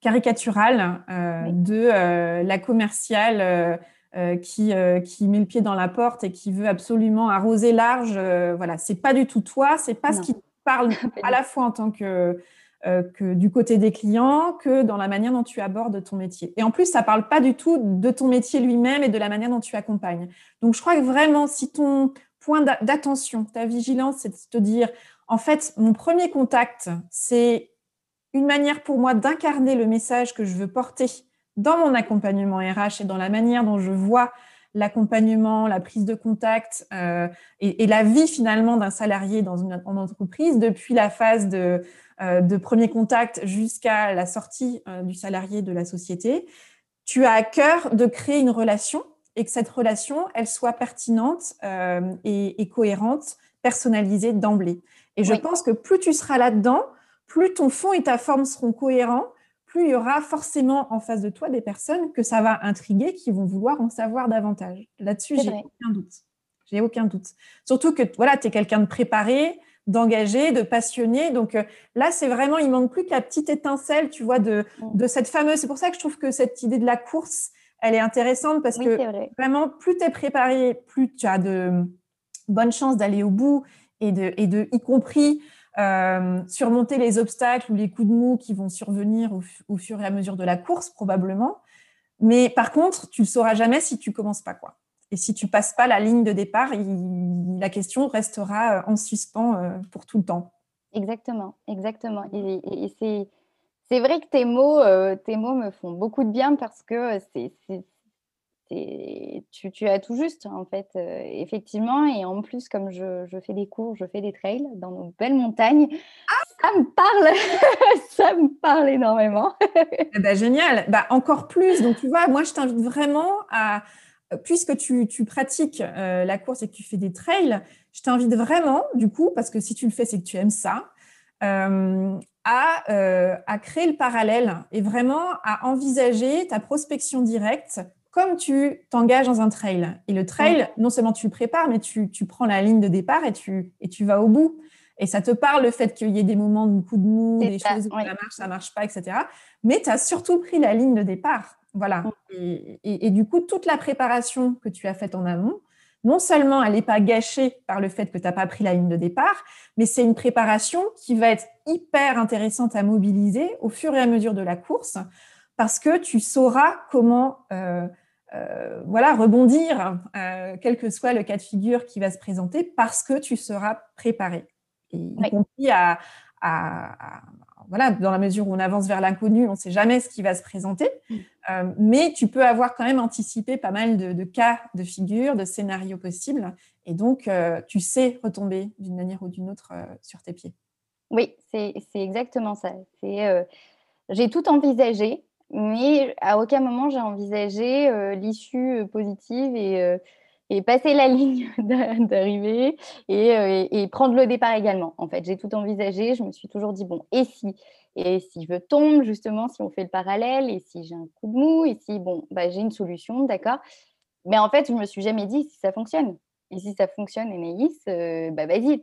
caricaturale de la commerciale euh, qui, euh, qui met le pied dans la porte et qui veut absolument arroser large, euh, voilà, c'est pas du tout toi, c'est pas ce qui parle *laughs* à la fois en tant que, que du côté des clients que dans la manière dont tu abordes ton métier. Et en plus, ça parle pas du tout de ton métier lui-même et de la manière dont tu accompagnes. Donc, je crois que vraiment, si ton point d'attention, ta vigilance, c'est de te dire, en fait, mon premier contact, c'est une manière pour moi d'incarner le message que je veux porter dans mon accompagnement RH et dans la manière dont je vois l'accompagnement, la prise de contact euh, et, la vie finalement d'un salarié dans une entreprise depuis la phase de, euh, de premier contact jusqu'à la sortie euh, du salarié de la société, tu as à cœur de créer une relation et que cette relation, elle soit pertinente et, et, cohérente, personnalisée d'emblée. Et je pense que plus tu seras là-dedans, plus ton fond et ta forme seront cohérents plus il y aura forcément en face de toi des personnes que ça va intriguer, qui vont vouloir en savoir davantage. Là-dessus, j'ai aucun doute. J'ai aucun doute. Surtout que voilà, tu es quelqu'un de préparé, d'engagé, de passionné. Donc euh, là, c'est vraiment, il manque plus que la petite étincelle, tu vois, de, mm. de cette fameuse. C'est pour ça que je trouve que cette idée de la course, elle est intéressante parce que vraiment, plus tu es préparé, plus tu as de bonnes chances d'aller au bout et de, et de y compris euh, surmonter les obstacles ou les coups de mou qui vont survenir au, fur et à mesure de la course, probablement. Mais par contre, tu ne le sauras jamais si tu commences pas. quoi. Et si tu passes pas la ligne de départ, la question restera euh, en suspens euh, pour tout le temps. Exactement, exactement. Et, c'est vrai que tes mots, tes mots me font beaucoup de bien parce que c'est tu, tu, as tout juste, en fait, euh, effectivement. Et en plus, comme je, fais des cours, je fais des trails dans nos belles montagnes, ça me parle, *laughs* ça me parle énormément. *laughs* Eh ben, génial, bah, encore plus. Donc, tu vois, moi, je t'invite vraiment à, puisque tu, pratiques euh, la course et que tu fais des trails, je t'invite vraiment, du coup, parce que si tu le fais, c'est que tu aimes ça, euh, à, à, créer le parallèle et vraiment à envisager ta prospection directe comme tu t'engages dans un trail. Et le trail, non seulement tu le prépares, mais tu, prends la ligne de départ et tu, et tu vas au bout. Et ça te parle le fait qu'il y ait des moments de coup de mou, des choses où ça marche, ça marche pas, etc. Mais tu as surtout pris la ligne de départ. Voilà. Et, du coup, toute la préparation que tu as faite en amont, non seulement elle n'est pas gâchée par le fait que tu n'as pas pris la ligne de départ, mais c'est une préparation qui va être hyper intéressante à mobiliser au fur et à mesure de la course parce que tu sauras comment euh, euh, voilà, rebondir, euh, quel que soit le cas de figure qui va se présenter, parce que tu seras préparé. Et y compris à, voilà, dans la mesure où on avance vers l'inconnu, on ne sait jamais ce qui va se présenter, mm. euh, mais tu peux avoir quand même anticipé pas mal de, cas de figure, de scénarios possibles, et donc tu sais retomber d'une manière ou d'une autre sur tes pieds. Oui, c'est exactement ça. J'ai tout envisagé, mais à aucun moment j'ai envisagé euh, l'issue euh, positive et, euh, et, passer la *laughs* ligne d'arrivée et, prendre le départ également. En fait, j'ai tout envisagé. Je me suis toujours dit bon, et si? Et si je tombe justement, si on fait le parallèle, et si j'ai un coup de mou, et si bon, bah, j'ai une solution, d'accord? Mais en fait, je me suis jamais dit si ça fonctionne. Et si ça fonctionne, Anaïs, bah vas-y.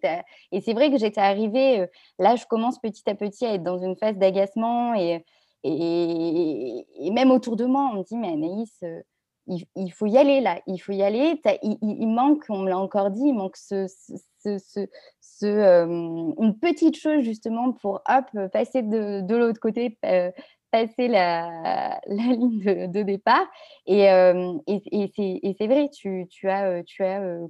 Et c'est vrai que j'étais arrivée, là, je commence petit à petit à être dans une phase d'agacement et, et, même autour de moi, on me dit, mais Anaïs, euh, il, faut y aller là, il faut y aller. Il, manque, on me l'a encore dit, il manque ce, euh, une petite chose justement pour hop, passer de, l'autre côté, euh, passer *laughs* la, ligne de, départ. Et, et c'est vrai, tu as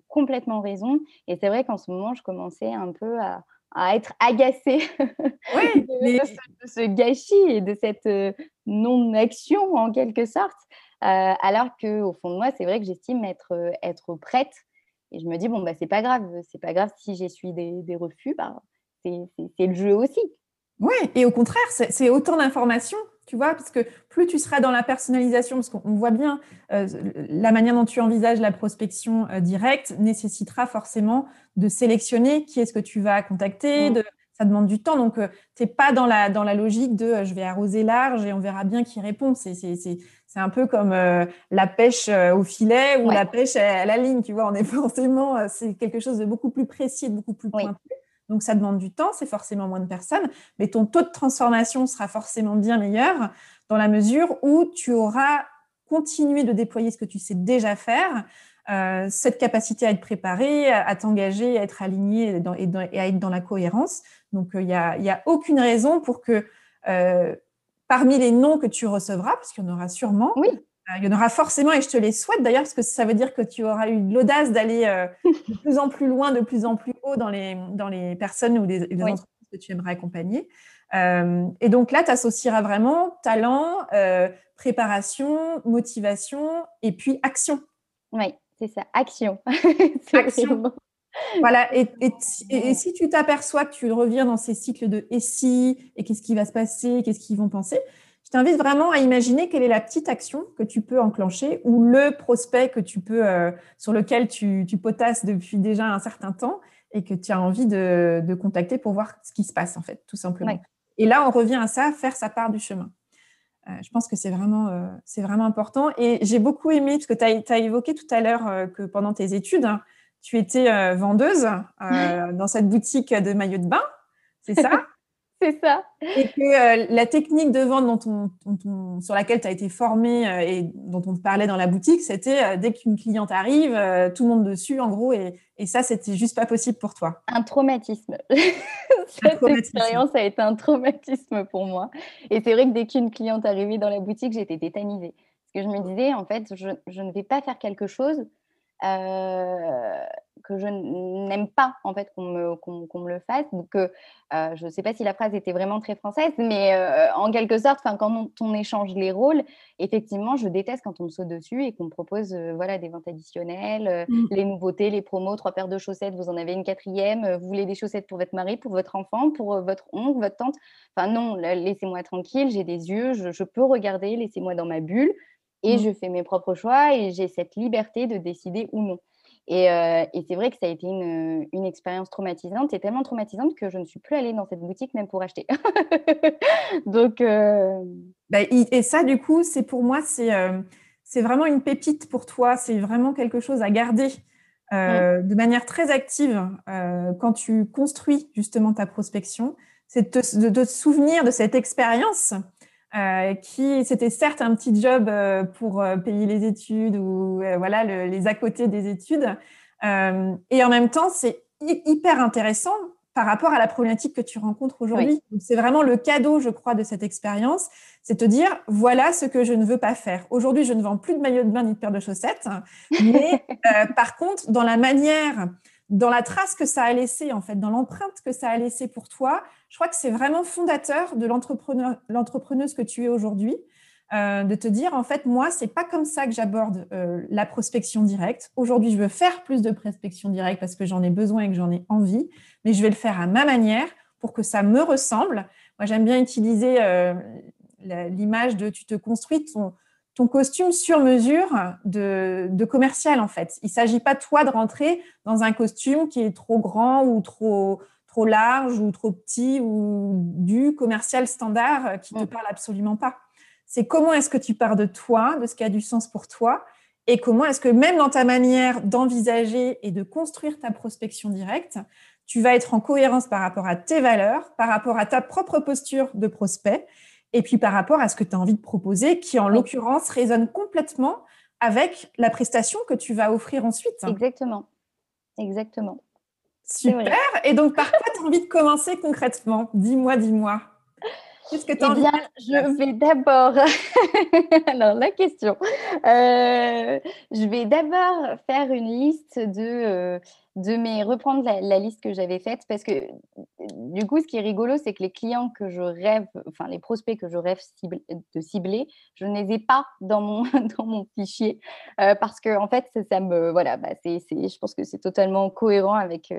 complètement raison. Et c'est vrai qu'en ce moment, je commençais un peu à, à être agacée *laughs* de, ce, gâchis et de cette euh, non-action en quelque sorte. Euh, alors qu'au fond de moi, c'est vrai que j'estime être, euh, être prête. Et je me dis, bon, bah, c'est pas grave, c'est pas grave si j'essuie des, des refus, bah, c'est le jeu aussi. Oui, et au contraire, c'est autant d'informations tu vois, parce que plus tu seras dans la personnalisation, parce qu'on voit bien euh, la manière dont tu envisages la prospection euh, directe nécessitera forcément de sélectionner qui est-ce que tu vas contacter, mm. de, ça demande du temps, donc euh, tu n'es pas dans la, dans la logique de je vais arroser large et on verra bien qui répond. C'est un peu comme la pêche au filet ou la pêche à, la ligne, tu vois, on est *laughs* forcément, c'est quelque chose de beaucoup plus précis, de beaucoup plus pointu. Donc, ça demande du temps, c'est forcément moins de personnes, mais ton taux de transformation sera forcément bien meilleur dans la mesure où tu auras continué de déployer ce que tu sais déjà faire, euh, cette capacité à être préparé, à, t'engager, à être aligné et, à être dans la cohérence. Donc, euh, il n'y a, aucune raison pour que euh, parmi les noms que tu recevras, parce qu'il y en aura sûrement, oui. Euh, il y en aura forcément, et je te les souhaite d'ailleurs, parce que ça veut dire que tu auras eu l'audace d'aller euh, *laughs* de plus en plus loin, de plus en plus haut dans les, dans les personnes ou les, entreprises que tu aimerais accompagner. Euh, et donc là, tu associeras vraiment talent, préparation, motivation et puis action. Oui, c'est ça, action. *laughs* action. Voilà, *laughs* et, et, si tu t'aperçois que tu reviens dans ces cycles de et si, et qu'est-ce qui va se passer, qu'est-ce qu'ils vont penser, je t'invite vraiment à imaginer quelle est la petite action que tu peux enclencher ou le prospect que tu peux, euh, sur lequel tu, potasses depuis déjà un certain temps et que tu as envie de, contacter pour voir ce qui se passe, en fait, tout simplement. Et là, on revient à ça, faire sa part du chemin. Euh, je pense que c'est vraiment, euh, c'est vraiment important. Et j'ai beaucoup aimé, parce que tu as, évoqué tout à l'heure que pendant tes études, hein, tu étais vendeuse dans cette boutique de maillots de bain, c'est ça? *laughs* C'est ça. Et que euh, la technique de vente sur laquelle tu as été formée euh, et dont on te parlait dans la boutique, c'était euh, dès qu'une cliente arrive, tout le monde dessus, en gros, et, et ça, c'était juste pas possible pour toi. Un traumatisme. *laughs* Cette expérience a été un traumatisme pour moi. Et c'est vrai que dès qu'une cliente arrivait dans la boutique, j'étais tétanisée. Parce que je me disais, en fait, je, je ne vais pas faire quelque chose euh, que je n'aime pas en fait qu'on me, me le fasse. Donc, euh, je ne sais pas si la phrase était vraiment très française, mais euh, en quelque sorte, quand on, échange les rôles, effectivement, je déteste quand on me saute dessus et qu'on me propose voilà, des ventes additionnelles, mmh. les nouveautés, les promos, trois paires de chaussettes, vous en avez une quatrième, vous voulez des chaussettes pour votre mari, pour votre enfant, pour votre oncle, votre tante. Enfin non, laissez-moi tranquille, j'ai des yeux, je, je peux regarder, laissez-moi dans ma bulle et mmh. je fais mes propres choix et j'ai cette liberté de décider ou non. Et, euh, et c'est vrai que ça a été une, une, expérience traumatisante et tellement traumatisante que je ne suis plus allée dans cette boutique même pour acheter. *laughs* Donc, euh, bah, et ça, du coup, c'est pour moi, c'est euh, c'est vraiment une pépite pour toi. C'est vraiment quelque chose à garder mmh. de manière très active quand tu construis justement ta prospection. C'est de, de, te souvenir de cette expérience euh, qui c'était certes un petit job euh, pour euh, payer les études ou voilà les à côté des études, et en même temps c'est hyper intéressant par rapport à la problématique que tu rencontres aujourd'hui. C'est vraiment le cadeau, je crois, de cette expérience, c'est te dire voilà ce que je ne veux pas faire. Aujourd'hui, je ne vends plus de maillot de bain ni de paire de chaussettes, mais *laughs* par contre, dans la manière dans la trace que ça a laissé, en fait, dans l'empreinte que ça a laissé pour toi, je crois que c'est vraiment fondateur de l'entrepreneuse que tu es aujourd'hui, euh, de te dire, en fait, moi, c'est pas comme ça que j'aborde euh, la prospection directe. Aujourd'hui, je veux faire plus de prospection directe parce que j'en ai besoin et que j'en ai envie, mais je vais le faire à ma manière pour que ça me ressemble. Moi, j'aime bien utiliser euh, l'image de tu te construis ton, ton costume sur mesure de, commercial en fait. Il ne s'agit pas toi de rentrer dans un costume qui est trop grand ou trop, trop large ou trop petit ou du commercial standard qui ne te mm. parle absolument pas. C'est comment est-ce que tu pars de toi, de ce qui a du sens pour toi et comment est-ce que même dans ta manière d'envisager et de construire ta prospection directe, tu vas être en cohérence par rapport à tes valeurs, par rapport à ta propre posture de prospect et puis par rapport à ce que tu as envie de proposer, qui en l'occurrence résonne complètement avec la prestation que tu vas offrir ensuite. Exactement. Exactement. Super. Et donc, par quoi tu as envie de commencer concrètement? Dis-moi, dis-moi. Qu'est-ce que tu as eh bien, je vais d'abord. *laughs* Alors, la question. Euh, je vais d'abord faire une liste de, euh, de mes. reprendre la, liste que j'avais faite parce que, du coup, ce qui est rigolo, c'est que les clients que je rêve, enfin, les prospects que je rêve de cibler, je ne les ai pas dans mon, *laughs* dans mon fichier euh, parce que, en fait, ça, me. Voilà, bah, c'est, je pense que c'est totalement cohérent avec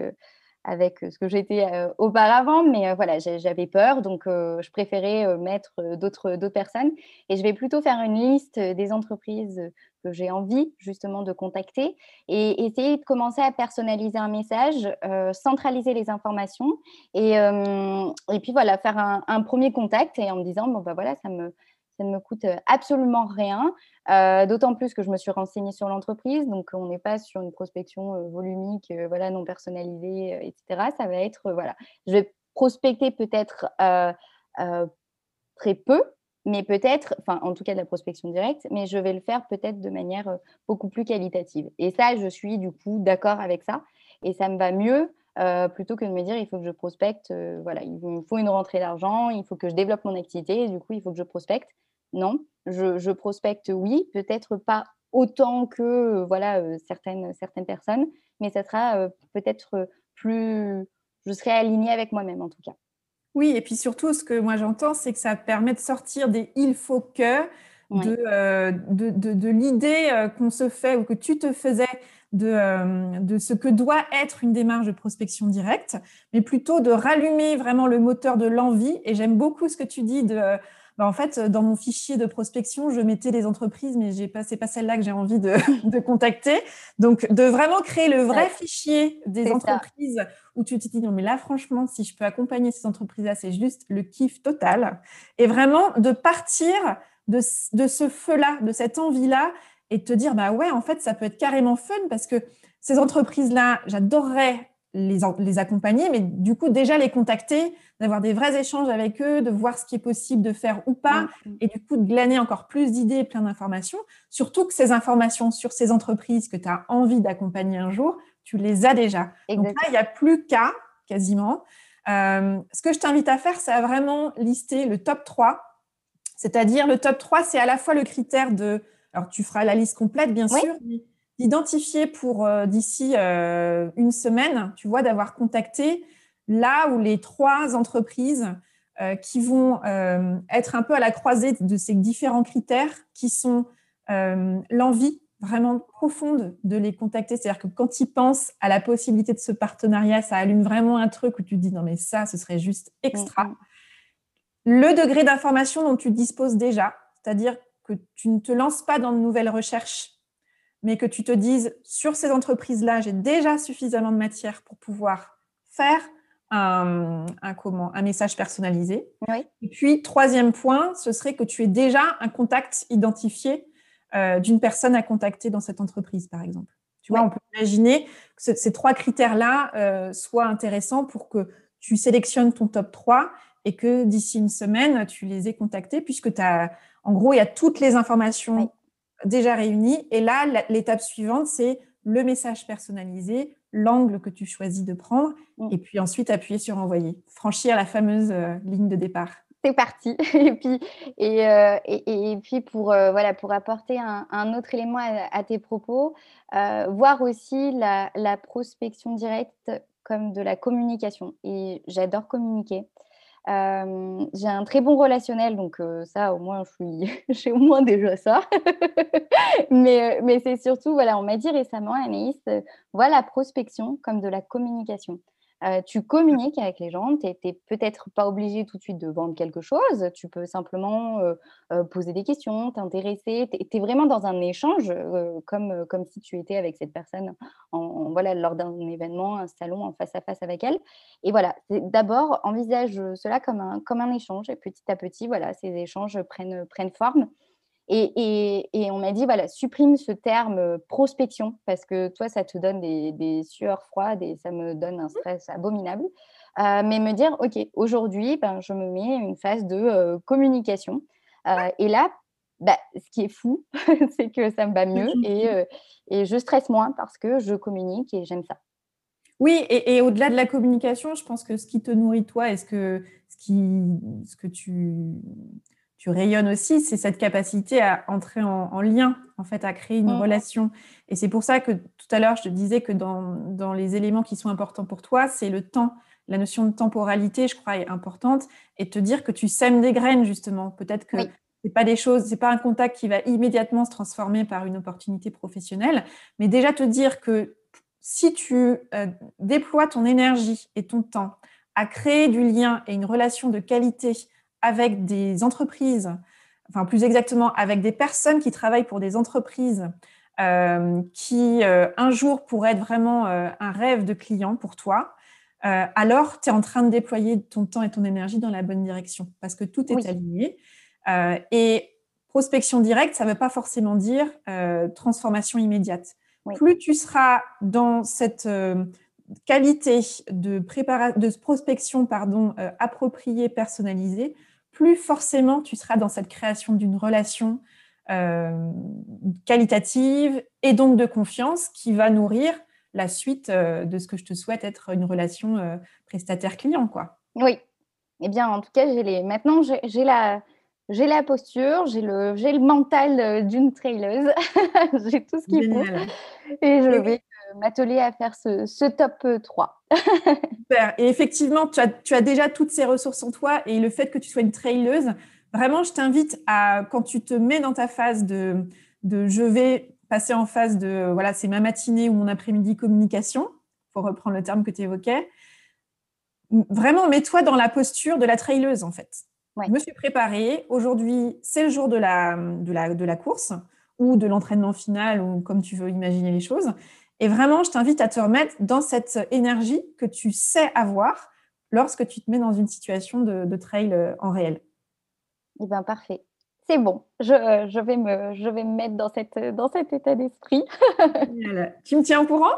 avec ce que j'étais auparavant, mais voilà, j'avais peur, donc je préférais mettre d'autres personnes. Et je vais plutôt faire une liste des entreprises que j'ai envie justement de contacter et essayer de commencer à personnaliser un message, centraliser les informations et, et puis voilà, faire un, un, premier contact et en me disant, bon, bah voilà, ça me, ça ne me coûte absolument rien, d'autant plus que je me suis renseignée sur l'entreprise, donc on n'est pas sur une prospection volumique, voilà, non personnalisée, etc. Ça va être, voilà, je vais prospecter peut-être très peu, mais peut-être, enfin en tout cas de la prospection directe, mais je vais le faire peut-être de manière beaucoup plus qualitative. Et ça, je suis du coup d'accord avec ça, et ça me va mieux. plutôt que de me dire il faut que je prospecte, voilà, il me faut une rentrée d'argent, il faut que je développe mon activité, et du coup il faut que je prospecte non. Je, prospecte, oui, peut-être pas autant que voilà certaines, certaines personnes, mais ça sera peut-être plus. Je serai alignée avec moi-même en tout cas. Oui, et puis surtout, ce que moi j'entends, c'est que ça permet de sortir des il faut que de, de, l'idée qu'on se fait ou que tu te faisais de, de, ce que doit être une démarche de prospection directe, mais plutôt de rallumer vraiment le moteur de l'envie. Et j'aime beaucoup ce que tu dis de bah, en fait, dans mon fichier de prospection, je mettais les entreprises, mais ce n'est pas celle-là que j'ai envie *laughs* de, contacter. Donc, de vraiment créer le vrai fichier des entreprises où tu te dis, non, mais là, franchement, si je peux accompagner ces entreprises-là, c'est juste le kiff total. Et vraiment de partir de, ce feu-là, de cette envie-là, et de te dire, bah ouais, en fait, ça peut être carrément fun parce que ces entreprises-là, j'adorerais les, les, accompagner, mais du coup, déjà les contacter, d'avoir des vrais échanges avec eux, de voir ce qui est possible de faire ou pas, et du coup, de glaner encore plus d'idées, plein d'informations. Surtout que ces informations sur ces entreprises que tu as envie d'accompagner un jour, tu les as déjà. Donc là, il n'y a plus qu'à, quasiment. Euh, ce que je t'invite à faire, c'est à vraiment lister le top 3. C'est-à-dire, le top 3, c'est à la fois le critère de. Alors, tu feras la liste complète, bien sûr, d'identifier pour euh, d'ici euh, une semaine, tu vois, d'avoir contacté là où les trois entreprises euh, qui vont être un peu à la croisée de ces différents critères qui sont l'envie vraiment profonde de les contacter. C'est-à-dire que quand ils pensent à la possibilité de ce partenariat, ça allume vraiment un truc où tu te dis non mais ça, ce serait juste extra. Mm-hmm. Le degré d'information dont tu disposes déjà, c'est-à-dire que tu ne te lances pas dans de nouvelles recherches mais que tu te dises, sur ces entreprises-là, j'ai déjà suffisamment de matière pour pouvoir faire un, comment, un message personnalisé. Et puis, troisième point, ce serait que tu aies déjà un contact identifié euh, d'une personne à contacter dans cette entreprise, par exemple. Tu vois, on peut imaginer que ces trois critères-là euh, soient intéressants pour que tu sélectionnes ton top 3 et que d'ici une semaine, tu les aies contactés, puisque tu as, en gros, il y a toutes les informations déjà réunis. Et là, l'étape suivante, c'est le message personnalisé, l'angle que tu choisis de prendre, mm. et puis ensuite appuyer sur envoyer, franchir la fameuse euh, ligne de départ. C'est parti. *laughs* et puis, et, euh, et, puis pour, euh, voilà, pour apporter un, autre élément à, tes propos, voir aussi la, la, prospection directe comme de la communication. Et j'adore communiquer j'ai un très bon relationnel, donc ça, au moins, *laughs* j'ai au moins déjà ça. *laughs* mais mais c'est surtout, voilà, on m'a dit récemment, Anaïs, voilà la prospection comme de la communication. Euh, tu communiques avec les gens, tu n'es peut-être pas obligé tout de suite de vendre quelque chose, tu peux simplement euh, euh, poser des questions, t'intéresser, tu es, vraiment dans un échange comme, comme si tu étais avec cette personne en, voilà, lors d'un événement, un salon en face à face avec elle. Et voilà, d'abord, envisage cela comme un, comme un échange et petit à petit, voilà, ces échanges prennent, prennent forme. Et, on m'a dit, voilà, supprime ce terme euh, prospection parce que toi, ça te donne des, sueurs froides et ça me donne un mmh. stress abominable. Euh, mais me dire, OK, aujourd'hui, ben, je me mets une phase de euh, communication. et là, bah, ce qui est fou, *laughs* c'est que ça me va mieux et, et, je stresse moins parce que je communique et j'aime ça. Oui, et, au-delà de la communication, je pense que ce qui te nourrit toi et ce que, ce qui, ce que tu tu rayonnes aussi, c'est cette capacité à entrer en, lien, en fait, à créer une mmh. relation. Et c'est pour ça que tout à l'heure, je te disais que dans, les éléments qui sont importants pour toi, c'est le temps. La notion de temporalité, je crois, est importante. Et te dire que tu sèmes des graines, justement. Peut-être que ce c'est pas des choses, c'est pas un contact qui va immédiatement se transformer par une opportunité professionnelle, mais déjà te dire que si tu euh, déploies ton énergie et ton temps à créer du lien et une relation de qualité avec des entreprises, enfin plus exactement avec des personnes qui travaillent pour des entreprises euh, qui euh, un jour pourraient être vraiment euh, un rêve de client pour toi, alors tu es en train de déployer ton temps et ton énergie dans la bonne direction parce que tout est aligné. et prospection directe, ça ne veut pas forcément dire transformation immédiate. Plus tu seras dans cette qualité de, de prospection pardon, appropriée, personnalisée, plus forcément tu seras dans cette création d'une relation euh, qualitative et donc de confiance qui va nourrir la suite euh, de ce que je te souhaite être une relation euh, prestataire-client. quoi. Oui. Eh bien, en tout cas, j'ai les... maintenant, j'ai la... J'ai la posture, j'ai le, le mental d'une traileuse, *laughs* j'ai tout ce qu'il faut. Et je vais m'atteler à faire ce, top 3. Euh, *laughs* Super. Et effectivement, tu as, tu as, déjà toutes ces ressources en toi et le fait que tu sois une traileuse, vraiment, je t'invite à, quand tu te mets dans ta phase de, de je vais passer en phase de, voilà, c'est ma matinée ou mon après-midi communication, pour reprendre le terme que tu évoquais, vraiment, mets-toi dans la posture de la traileuse, en fait. Je me suis préparée. Aujourd'hui, c'est le jour de la, de la, de la course ou de l'entraînement final, ou comme tu veux imaginer les choses. Et vraiment, je t'invite à te remettre dans cette énergie que tu sais avoir lorsque tu te mets dans une situation de, trail euh, en réel. Eh bien, parfait. C'est bon, je, euh, vais me, je vais me mettre dans, cette, dans cet état d'esprit. *laughs* tu me tiens au courant?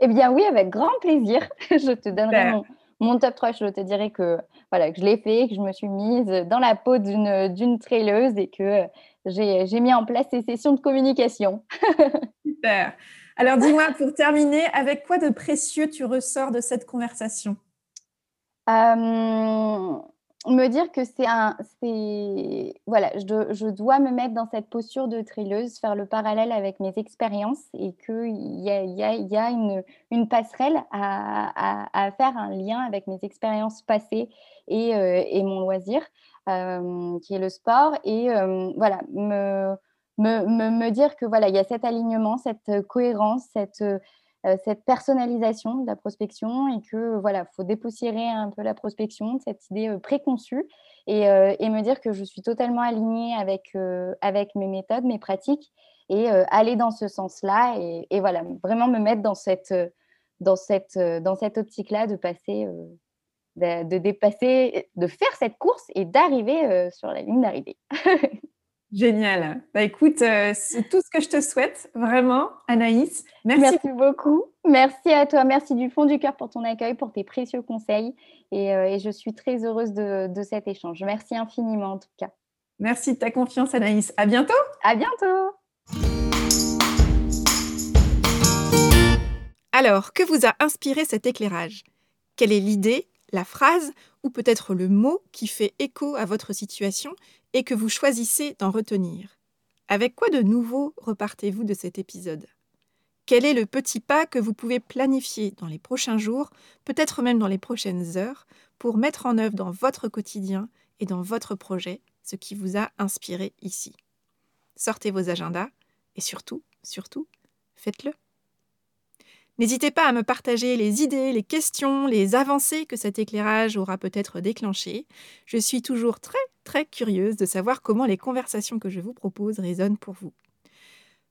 Eh bien oui, avec grand plaisir. *laughs* je te donnerai mon, top 3. Je te dirai que, voilà, que je l'ai fait, que je me suis mise dans la peau d'une traileuse et que j'ai mis en place ces sessions de communication. *laughs* Super. Alors dis-moi, pour terminer, avec quoi de précieux tu ressors de cette conversation? Euh, me dire que c'est un, voilà, je, dois me mettre dans cette posture de trilleuse, faire le parallèle avec mes expériences et qu'il y a, y a, une, passerelle à, faire un lien avec mes expériences passées et, euh, mon loisir, euh, qui est le sport. Et voilà, me, me, dire que voilà, il y a cet alignement, cette cohérence, cette euh, cette personnalisation de la prospection et que voilà, faut dépoussiérer un peu la prospection, cette idée euh, préconçue et, euh, et, me dire que je suis totalement alignée avec, avec mes méthodes, mes pratiques et aller dans ce sens-là et, et, voilà, vraiment me mettre dans cette, dans cette, dans cette optique-là de passer, de, de, dépasser, de faire cette course et d'arriver sur la ligne d'arrivée. *laughs* Génial. Bah écoute, euh, c'est tout ce que je te souhaite, vraiment, Anaïs. Merci. beaucoup. Merci à toi. Merci du fond du cœur pour ton accueil, pour tes précieux conseils. Et, euh, je suis très heureuse de, de, cet échange. Merci infiniment, en tout cas. Merci de ta confiance, Anaïs. À bientôt. À bientôt. Alors, que vous a inspiré cet éclairage? Quelle est l'idée, la phrase ou peut-être le mot qui fait écho à votre situation? Et que vous choisissez d'en retenir. Avec quoi de nouveau repartez-vous de cet épisode? Quel est le petit pas que vous pouvez planifier dans les prochains jours, peut-être même dans les prochaines heures, pour mettre en œuvre dans votre quotidien et dans votre projet ce qui vous a inspiré ici? Sortez vos agendas et surtout, surtout, faites-le. N'hésitez pas à me partager les idées, les questions, les avancées que cet éclairage aura peut-être déclenchées. Je suis toujours très très curieuse de savoir comment les conversations que je vous propose résonnent pour vous.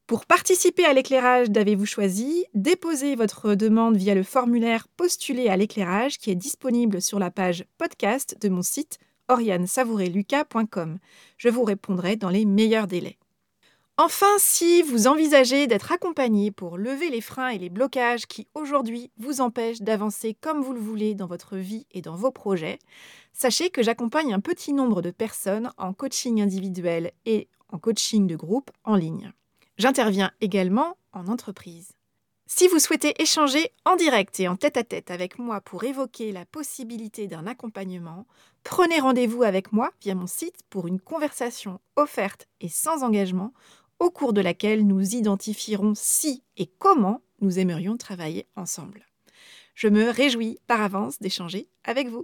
Pour participer à l'éclairage d'Avez-vous choisi, déposez votre demande via le formulaire Postuler à l'éclairage qui est disponible sur la page podcast de mon site oriane-savoureluca.com. Je vous répondrai dans les meilleurs délais. Enfin, si vous envisagez d'être accompagné pour lever les freins et les blocages qui aujourd'hui vous empêchent d'avancer comme vous le voulez dans votre vie et dans vos projets, sachez que j'accompagne un petit nombre de personnes en coaching individuel et en coaching de groupe en ligne. J'interviens également en entreprise. Si vous souhaitez échanger en direct et en tête-à-tête avec moi pour évoquer la possibilité d'un accompagnement, prenez rendez-vous avec moi via mon site pour une conversation offerte et sans engagement au cours de laquelle nous identifierons si et comment nous aimerions travailler ensemble. Je me réjouis par avance d'échanger avec vous.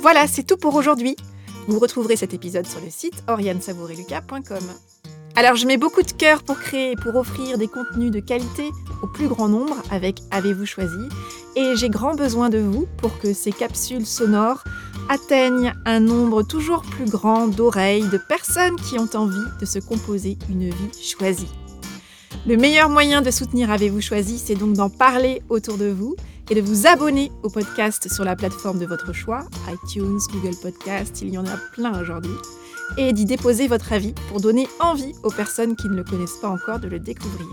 Voilà, c'est tout pour aujourd'hui. Vous retrouverez cet épisode sur le site oriansavoureluca.com. Alors je mets beaucoup de cœur pour créer et pour offrir des contenus de qualité au plus grand nombre avec Avez-vous choisi? Et j'ai grand besoin de vous pour que ces capsules sonores atteignent un nombre toujours plus grand d'oreilles de personnes qui ont envie de se composer une vie choisie. Le meilleur moyen de soutenir Avez-vous choisi, c'est donc d'en parler autour de vous et de vous abonner au podcast sur la plateforme de votre choix, iTunes, Google Podcast, il y en a plein aujourd'hui et d'y déposer votre avis pour donner envie aux personnes qui ne le connaissent pas encore de le découvrir.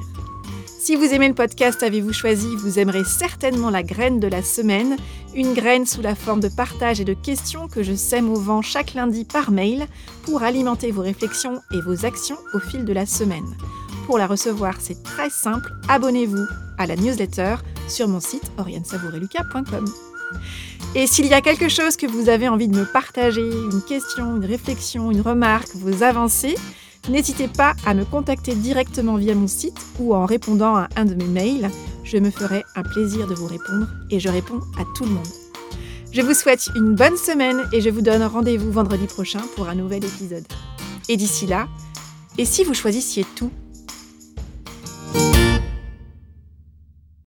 Si vous aimez le podcast Avez-vous choisi, vous aimerez certainement la graine de la semaine, une graine sous la forme de partage et de questions que je sème au vent chaque lundi par mail pour alimenter vos réflexions et vos actions au fil de la semaine. Pour la recevoir, c'est très simple, abonnez-vous à la newsletter sur mon site oriensavoureluca.com. Et s'il y a quelque chose que vous avez envie de me partager, une question, une réflexion, une remarque, vos avancées, n'hésitez pas à me contacter directement via mon site ou en répondant à un de mes mails. Je me ferai un plaisir de vous répondre et je réponds à tout le monde. Je vous souhaite une bonne semaine et je vous donne rendez-vous vendredi prochain pour un nouvel épisode. Et d'ici là, et si vous choisissiez tout?